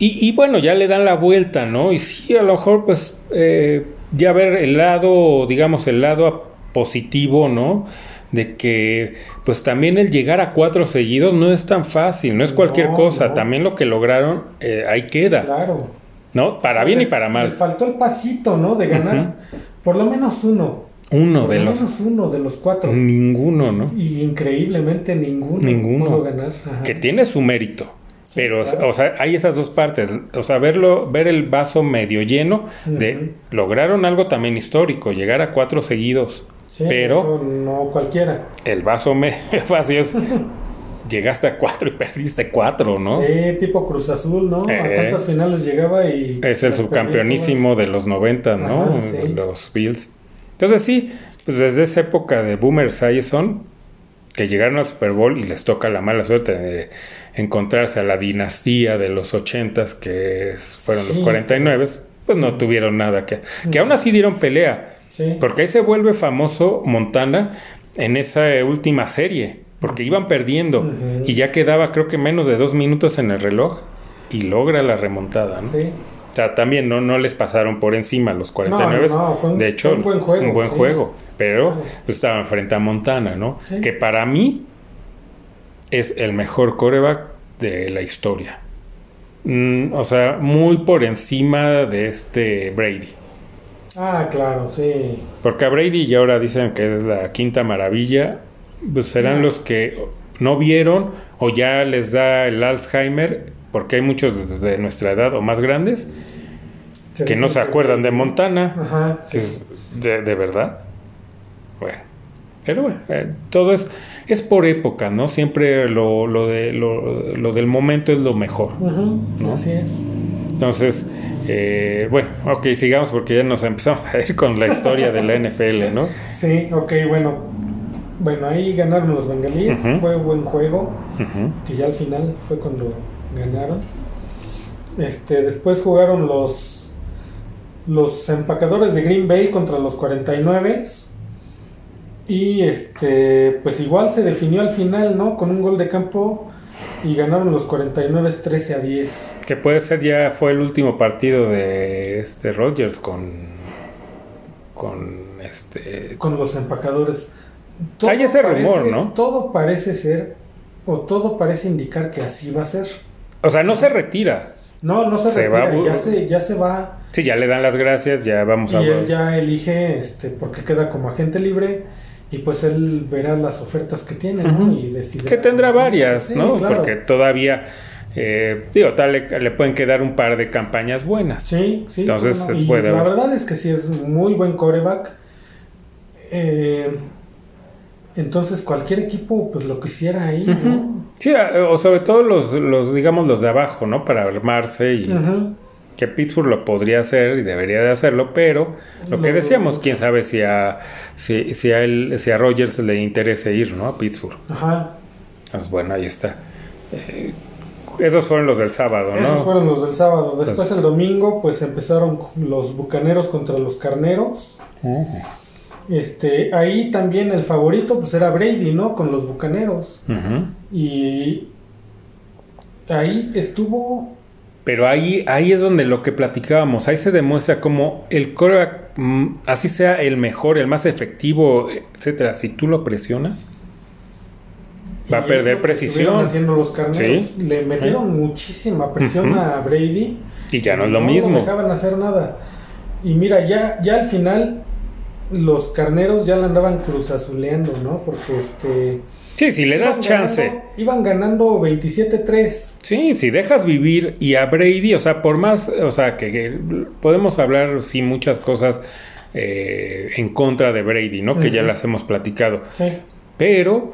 Y, bueno, ya le dan la vuelta, ¿no? Y sí, a lo mejor, pues, eh, ya ver el lado, digamos, el lado positivo, ¿no? De que, pues también el llegar a cuatro seguidos no es tan fácil, no es cualquier cosa. También lo que lograron, eh, ahí queda. claro. ¿No? Para bien y para mal. Les faltó el pasito, ¿no? De ganar por lo menos uno. Uno de los. menos uno de los cuatro. Ninguno, ¿no? Y increíblemente ninguno. Ninguno. ganar. Que tiene su mérito. Pero, o sea, hay esas dos partes. O sea, verlo, ver el vaso medio lleno de lograron algo también histórico, llegar a cuatro seguidos. Pero no cualquiera. El vaso medio vacío llegaste a cuatro y perdiste cuatro, ¿no? Sí, tipo Cruz Azul, ¿no? ¿A eh, cuántas finales llegaba y es el subcampeonísimo de los 90, ¿no? Los Bills. Entonces sí, pues desde esa época de Boomer Sayson que llegaron al Super Bowl y les toca la mala suerte de encontrarse a la dinastía de los ochentas que fueron los 49, pues no tuvieron nada que... Que aún así dieron pelea. Porque ahí se vuelve famoso Montana en esa última serie. Porque iban perdiendo y ya quedaba creo que menos de dos minutos en el reloj y logra la remontada, ¿no? O sea, también no, no les pasaron por encima los 49. de hecho, un buen juego. Un buen juego pero pues, estaban frente a Montana, ¿no? Que para mí es el mejor coreback de la historia. Mm, o sea, muy por encima de este Brady. Ah, claro, sí. Porque a Brady y ahora dicen que es la quinta maravilla, pues serán los que no vieron o ya les da el Alzheimer, porque hay muchos de nuestra edad o más grandes que, no se acuerdan de Montana. Ajá, de, de verdad. Bueno, pero bueno, eh, todo es, es por época, ¿no? Siempre lo, lo, de, lo, lo del momento es lo mejor. Así es. Entonces, eh, bueno, ok, sigamos porque ya nos empezamos a ir con la historia de la NFL, ¿no? Sí, ok, bueno. Bueno, ahí ganaron los bengalíes, fue buen juego, que ya al final fue cuando ganaron. Este, después jugaron los los empacadores de Green Bay contra los 49 y este, pues igual se definió al final, ¿no? Con un gol de campo y ganaron los 49 13 a 10. Que puede ser ya fue el último partido de este Rodgers con con este con los empacadores. Hay ese rumor, ¿no? Todo parece ser o todo parece indicar que así va a ser. O sea, no se retira. No, no se, retira, ya se ya se va. Sí, ya le dan las gracias, ya vamos a Y él ya elige este porque queda como agente libre y pues él verá las ofertas que tiene, ¿no? Y Que tendrá varias, ¿no? Porque todavía, eh, digo, tal le, pueden quedar un par de campañas buenas. Sí, sí. Entonces La verdad es que sí es muy buen coreback. Eh, Entonces cualquier equipo pues lo quisiera ahí, ¿no? Sí, o sobre todo los, los, digamos, los de abajo, ¿no? Para armarse y que Pittsburgh lo podría hacer y debería de hacerlo, pero lo que decíamos, quién sabe si a, si, si a él, si a Rogers le interese ir, ¿no? A Pittsburgh. Ajá. Pues bueno, ahí está. Eh, esos fueron los del sábado, ¿no? Esos fueron los del sábado. Después el domingo, pues empezaron los bucaneros contra los carneros. Este, ahí también el favorito, pues era Brady, ¿no? Con los bucaneros. Y ahí estuvo pero ahí, ahí es donde lo que platicábamos, ahí se demuestra como el coreback, mm, así sea el mejor, el más efectivo, etcétera, si tú lo presionas, va a perder precisión. haciendo los carneros. Le metieron muchísima presión a Brady. Y ya no es lo mismo. No dejaban hacer nada. Y mira, ya, ya al final los carneros ya la andaban cruzazuleando, ¿no? Porque este Sí, si le das chance. iban ganando 27-3. Sí, si dejas vivir y a Brady, o sea, por más, o sea, que, podemos hablar, sí, muchas cosas eh, en contra de Brady, ¿no? Que ya las hemos platicado. Sí. Pero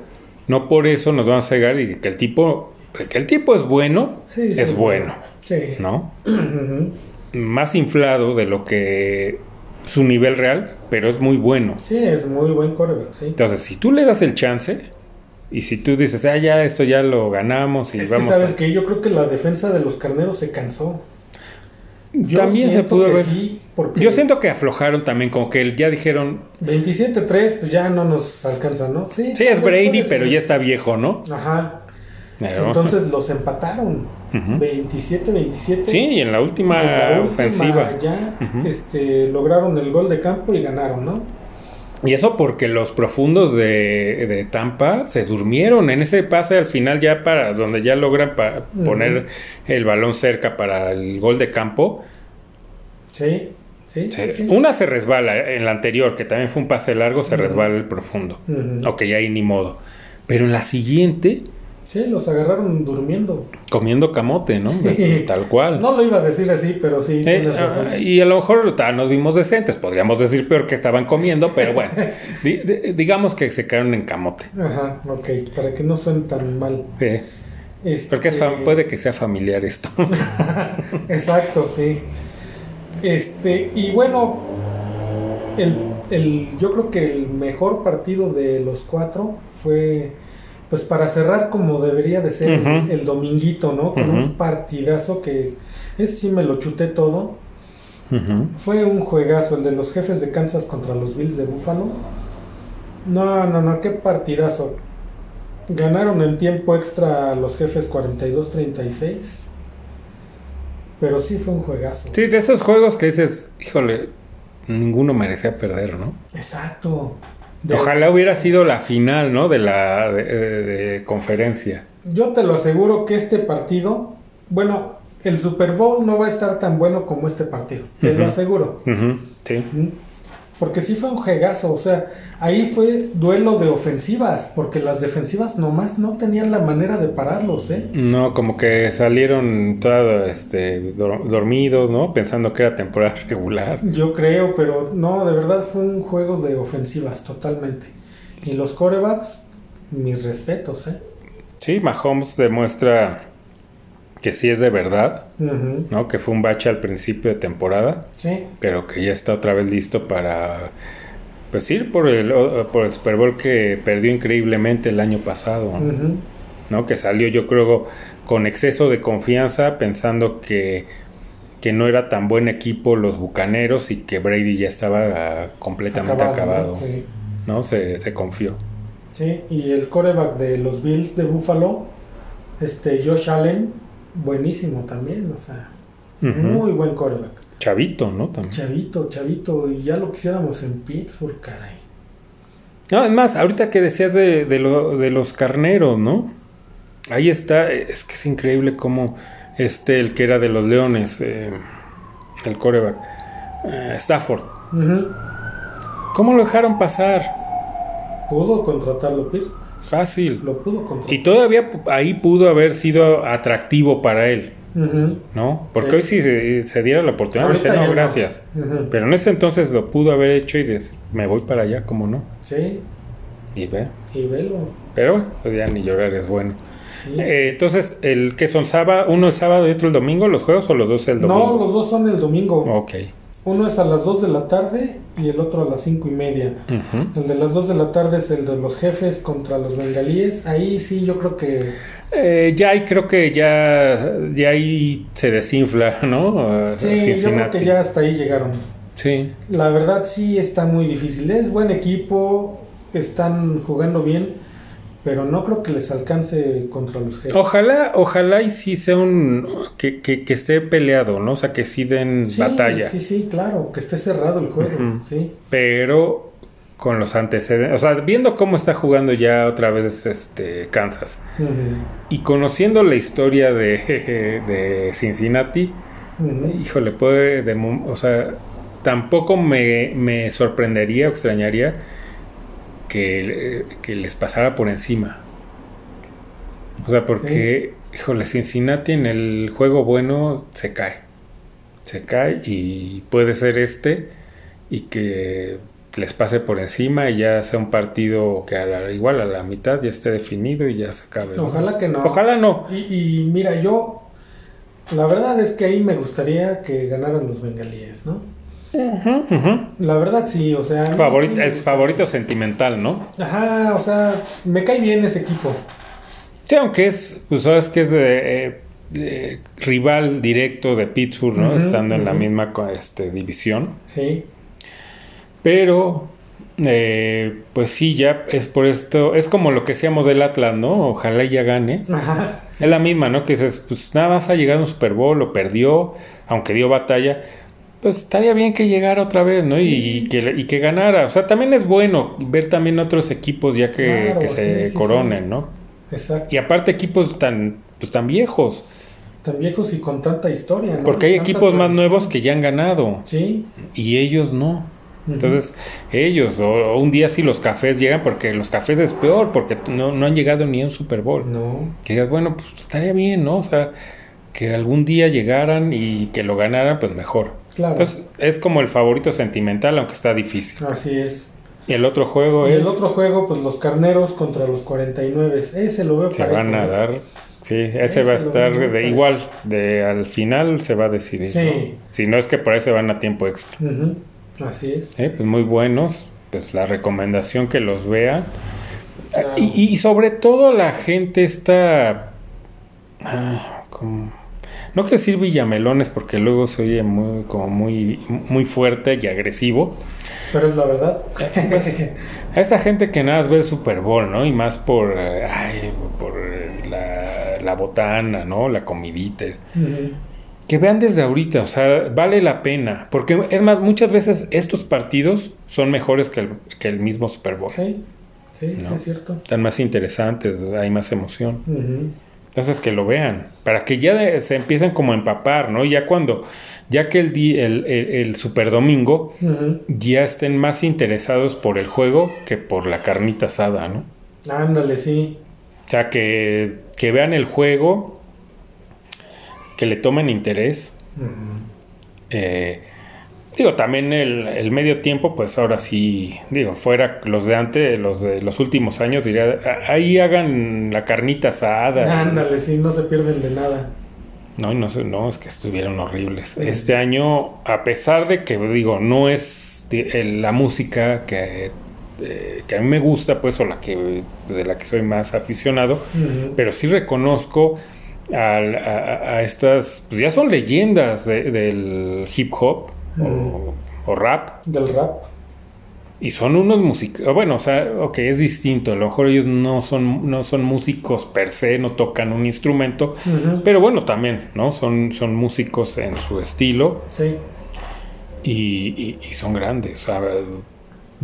no por eso nos vamos a cegar y que el tipo, que el tipo es bueno, es bueno. Sí. ¿No? Más inflado de lo que su nivel real, pero es muy bueno. Sí, es muy buen coreback, sí. Entonces, si tú le das el chance, y si tú dices, ah, ya, esto ya lo ganamos y es vamos. Que sabes que yo creo que la defensa de los carneros se cansó. también se pudo ver. yo siento que aflojaron también, como que ya dijeron. 27-3, pues ya no nos alcanza, ¿no? Sí, sí es Brady, pero ya está viejo, ¿no? Ajá. Entonces los empataron. 27-27. Sí, y en la última, ofensiva. Ya este, lograron el gol de campo y ganaron, ¿no? Y eso porque los profundos de, Tampa se durmieron en ese pase al final ya para donde ya logran poner el balón cerca para el gol de campo. Sí, sí, sí, Una se resbala en la anterior, que también fue un pase largo, se resbala el profundo. Ok, ahí ni modo. Pero en la siguiente Sí, los agarraron durmiendo. Comiendo camote, ¿no? Tal cual. No lo iba a decir así, pero sí. Eh, ah, y a lo mejor nos vimos decentes, podríamos decir peor que estaban comiendo, pero bueno, digamos que se quedaron en camote. Ajá, ok, para que no suene tan mal. Sí. Este... Porque puede que sea familiar esto. Exacto, sí. Este, y bueno, el, el, yo creo que el mejor partido de los cuatro fue pues para cerrar como debería de ser el, dominguito, ¿no? Con un partidazo que es sí me lo chuté todo. Fue un juegazo, el de los jefes de Kansas contra los Bills de Buffalo. No, no, no, qué partidazo. Ganaron en tiempo extra los jefes 42-36. Pero sí fue un juegazo. Sí, de esos juegos que dices, híjole, ninguno merecía perder, ¿no? Exacto. Ojalá hubiera sido la final, ¿no? De la de, conferencia. Yo te lo aseguro que este partido, bueno, el Super Bowl no va a estar tan bueno como este partido. Te lo aseguro. Sí. Porque sí fue un jegazo, o sea, ahí fue duelo de ofensivas, porque las defensivas nomás no tenían la manera de pararlos, ¿eh? No, como que salieron todos este, dormidos, ¿no? Pensando que era temporada regular. Yo creo, pero no, de verdad fue un juego de ofensivas totalmente. Y los corebacks, mis respetos, ¿eh? Sí, Mahomes demuestra que sí es de verdad, ¿no? Que fue un bache al principio de temporada, sí. pero que ya está otra vez listo para pues ir por el, por el Super Bowl que perdió increíblemente el año pasado, ¿no? Que salió yo creo con exceso de confianza pensando que, que no era tan buen equipo los Bucaneros y que Brady ya estaba completamente acabado, ¿no? Se, se confió. Sí, y el coreback de los Bills de Buffalo, este Josh Allen, buenísimo también, o sea, muy buen coreback. Chavito, ¿no? También. Chavito, chavito, y ya lo quisiéramos en Pittsburgh, caray. No, además, ahorita que decías de, de, lo, de los carneros, ¿no? Ahí está, es que es increíble cómo este, el que era de los Leones, eh, el coreback, eh, Stafford. ¿Cómo lo dejaron pasar? Pudo contratarlo Pittsburgh. Fácil. Lo pudo contratar. Y todavía ahí pudo haber sido atractivo para él. ¿No? Porque hoy sí se, diera la oportunidad de decir, no, gracias. Pero en ese entonces lo pudo haber hecho y decir, me voy para allá, ¿cómo no? Sí. Y ve. Y velo. Pero pues ya ni llorar es bueno. Eh, entonces, el que son sábado, uno es sábado y otro el domingo, los juegos o los dos el domingo? No, los dos son el domingo. Ok. Uno es a las 2 de la tarde y el otro a las cinco y media. El de las 2 de la tarde es el de los jefes contra los bengalíes. Ahí sí, yo creo que... Eh, ya ahí creo que ya, ya ahí se desinfla, ¿no? Sí, yo creo que ya hasta ahí llegaron. Sí. La verdad sí está muy difícil. Es buen equipo, están jugando bien pero no creo que les alcance contra los jefes. Ojalá, ojalá y sí sea un que, que, esté peleado, ¿no? O sea, que sí den batalla. Sí, sí, claro, que esté cerrado el juego, sí. Pero con los antecedentes, o sea, viendo cómo está jugando ya otra vez este Kansas y conociendo la historia de, de Cincinnati, híjole, puede, o sea, tampoco me, me sorprendería o extrañaría que, les pasara por encima. O sea, porque, híjole, Cincinnati en el juego bueno se cae. Se cae y puede ser este y que les pase por encima y ya sea un partido que a igual a la mitad ya esté definido y ya se acabe. Ojalá que no. Ojalá no. Y, y, mira, yo, la verdad es que ahí me gustaría que ganaran los bengalíes, ¿no? La verdad sí, o sea... es favorito sentimental, ¿no? Ajá, o sea, me cae bien ese equipo. Sí, aunque es, pues ahora es que es de, eh, rival directo de Pittsburgh, ¿no? Estando en la misma este, división. Sí. Pero, eh, pues sí, ya es por esto, es como lo que decíamos del Atlas, ¿no? Ojalá ya gane. Ajá, Es la misma, ¿no? Que dices, pues nada más ha llegado a un Super Bowl, lo perdió, aunque dio batalla pues estaría bien que llegara otra vez, ¿no? Y, que, y que ganara. O sea, también es bueno ver también otros equipos ya que, se coronen, ¿no? Exacto. Y aparte equipos tan, pues, tan viejos. Tan viejos y con tanta historia, ¿no? Porque hay equipos más nuevos que ya han ganado. Sí. Y ellos no. Entonces, ellos, o, un día si los cafés llegan, porque los cafés es peor, porque no, no han llegado ni a un Super Bowl. No. Que digas, bueno, pues estaría bien, ¿no? O sea, que algún día llegaran y que lo ganaran, pues mejor. Claro. Entonces es como el favorito sentimental, aunque está difícil. Así es. Y el otro juego y es. el otro juego, pues los carneros contra los 49. Ese lo veo Se van a dar. Sí, ese, va a estar de igual. De al final se va a decidir. Sí. Si no es que por ahí se van a tiempo extra. Así es. pues muy buenos. Pues la recomendación que los vean. Y, y, sobre todo la gente está. Ah, como no quiero decir villamelones porque luego se oye muy, como muy, muy fuerte y agresivo. Pero es la verdad. Pues, a esa gente que nada más ve el Super Bowl, ¿no? Y más por, ay, por la, botana, ¿no? La comidita. Que vean desde ahorita, o sea, vale la pena. Porque es más, muchas veces estos partidos son mejores que el, que el mismo Super Bowl. Sí, sí, sí, es cierto. Están más interesantes, hay más emoción. Entonces que lo vean, para que ya se empiecen como a empapar, ¿no? Ya cuando, ya que el, el, el, Super Domingo ya estén más interesados por el juego que por la carnita asada, ¿no? Ándale, sí. O sea, que, que vean el juego, que le tomen interés. eh, Digo, también el, medio tiempo, pues ahora sí, digo, fuera los de antes, los de los últimos años, diría, ahí hagan la carnita asada. Ándale, sí, no se pierden de nada. No, no, no, es que estuvieron horribles. Este año, a pesar de que, digo, no es la música que, eh, que a mí me gusta, pues, o la que, de la que soy más aficionado, pero sí reconozco a, estas, pues ya son leyendas del hip hop o, rap. Del rap. Y son unos músicos, bueno, o sea, ok, es distinto, a lo mejor ellos no son, no son músicos per se, no tocan un instrumento, pero bueno, también, ¿no? Son, son músicos en su estilo. Sí. Y, y, son grandes, o sea,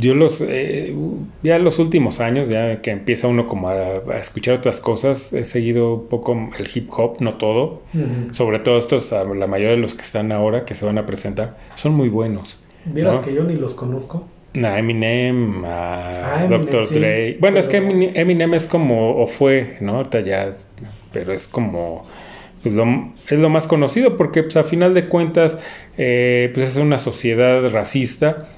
yo los, eh, ya los últimos años, ya que empieza uno como a, escuchar otras cosas, he seguido un poco el hip hop, no todo, sobre todo estos, la mayoría de los que están ahora, que se van a presentar, son muy buenos. ¿Vieras que yo ni los conozco? A Eminem, a ah, Dr. Dre. Bueno, es que Eminem, es como, o fue, ¿no? Ahorita ya, pero es como pues lo, es lo más conocido porque pues a final de cuentas eh, pues es una sociedad racista.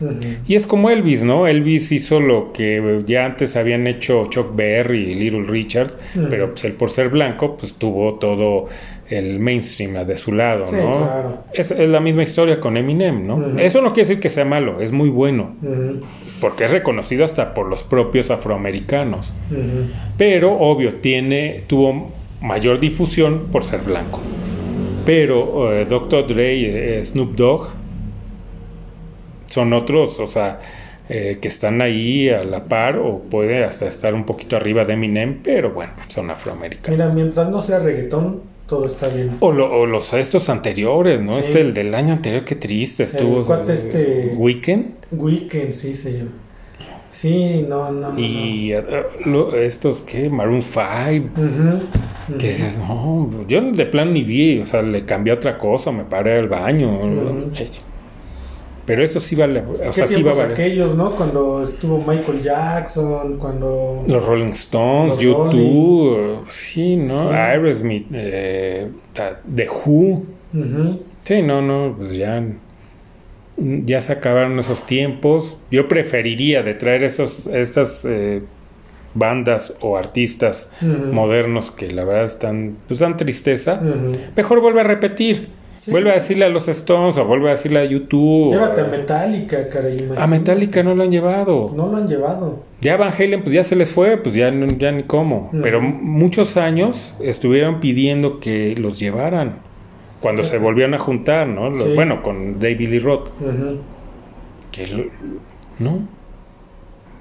Y es como Elvis, ¿no? Elvis hizo lo que ya antes habían hecho Chuck Berry y Little Richard, pero pues él por ser blanco pues tuvo todo el mainstream de su lado, ¿no? Es, la misma historia con Eminem, ¿no? Eso no quiere decir que sea malo, es muy bueno, porque es reconocido hasta por los propios afroamericanos, pero obvio tiene tuvo mayor difusión por ser blanco. Pero eh, Dr. Dre eh, Snoop Dogg son otros, o sea, eh, que están ahí a la par o puede hasta estar un poquito arriba de Eminem, pero bueno, son afroamericanos. Mira, mientras no sea reggaetón, todo está bien. O, los estos anteriores, ¿no? Este, el del año anterior, qué triste estuvo. El este... Weekend. Weekend, sí, se llama. Sí, no, no. Y estos, ¿qué? Maroon 5. Que dices, no, yo de plan ni vi, o sea, le cambié otra cosa, me paré al baño. Pero eso sí vale, o sea, sí va a valer. aquellos, ¿no? Cuando estuvo Michael Jackson, cuando... Los Rolling Stones, YouTube, sí, ¿no? Sí. Aerosmith, eh, The Who. Sí, no, no, pues ya ya se acabaron esos tiempos. Yo preferiría de traer esos, estas eh, bandas o artistas modernos que la verdad están, pues dan tristeza. Mejor vuelve a repetir. Vuelve a decirle a los Stones o vuelve a decirle a YouTube. Llévate a Metallica, caray. A Metallica no lo han llevado. No lo han llevado. Ya Van Halen, pues ya se les fue, pues ya, ya ni cómo. Pero muchos años estuvieron pidiendo que los llevaran cuando se volvieron a juntar, ¿no? Bueno, con David Lee Roth. Que no.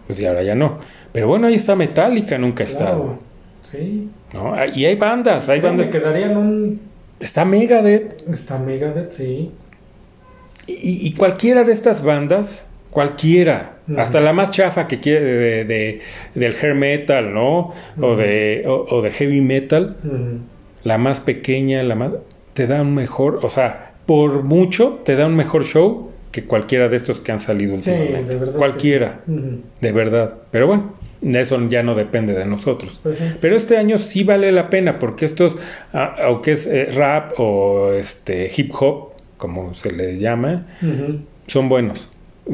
Pues y ahora ya no. Pero bueno, ahí está Metallica, nunca ha estado. Sí. ¿No? Ah, y hay bandas, hay bandas. Me quedarían un. Está Megadeth. Está Megadeth, sí. Y, cualquiera de estas bandas, cualquiera, hasta la más chafa que quiere de, del hair metal, ¿no? o, de, o, de heavy metal, la más pequeña, la más te da un mejor, o sea, por mucho te da un mejor show que cualquiera de estos que han salido últimamente. de verdad cualquiera, de verdad. Pero bueno, eso ya no depende de nosotros. Pues Pero este año sí vale la pena porque estos, aunque es eh, rap o este hip hop, como se le llama, son buenos.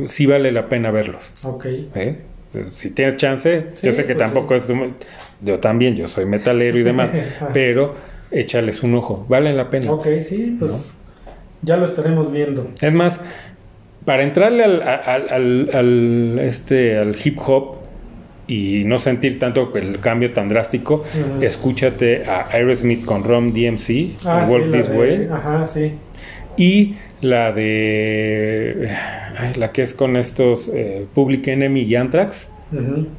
Sí vale la pena verlos. Ok. ¿Eh? Si tienes chance, yo sé que pues tampoco es... Yo también, yo soy metalero y demás, pero échales un ojo, vale la pena. Ok, sí, pues ya lo estaremos viendo. Es más, para entrarle al, al, este, al hip hop y no sentir tanto el cambio tan drástico, escúchate a Aerosmith con Rom DMC, ah, Walk This Way. Ajá, sí. Y la de. la que es con estos eh, Public Enemy y Anthrax,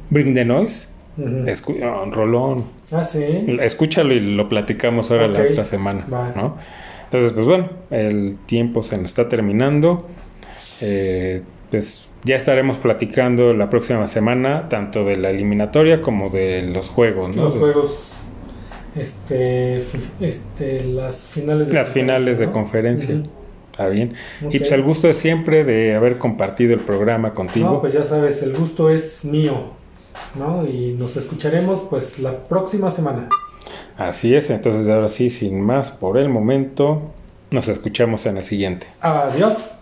Bring the Noise. Uh rolón. Ah, sí. Escúchalo y lo platicamos ahora la otra semana. ¿no? Entonces, pues bueno, el tiempo se nos está terminando. Eh, pues ya estaremos platicando la próxima semana, tanto de la eliminatoria como de los juegos, ¿no? Los juegos, este, este, las finales de las finales de conferencia. Está bien. Y pues el gusto de siempre de haber compartido el programa contigo. No, pues ya sabes, el gusto es mío. ¿no? Y nos escucharemos pues la próxima semana. Así es, entonces ahora sí, sin más por el momento, nos escuchamos en el siguiente. Adiós.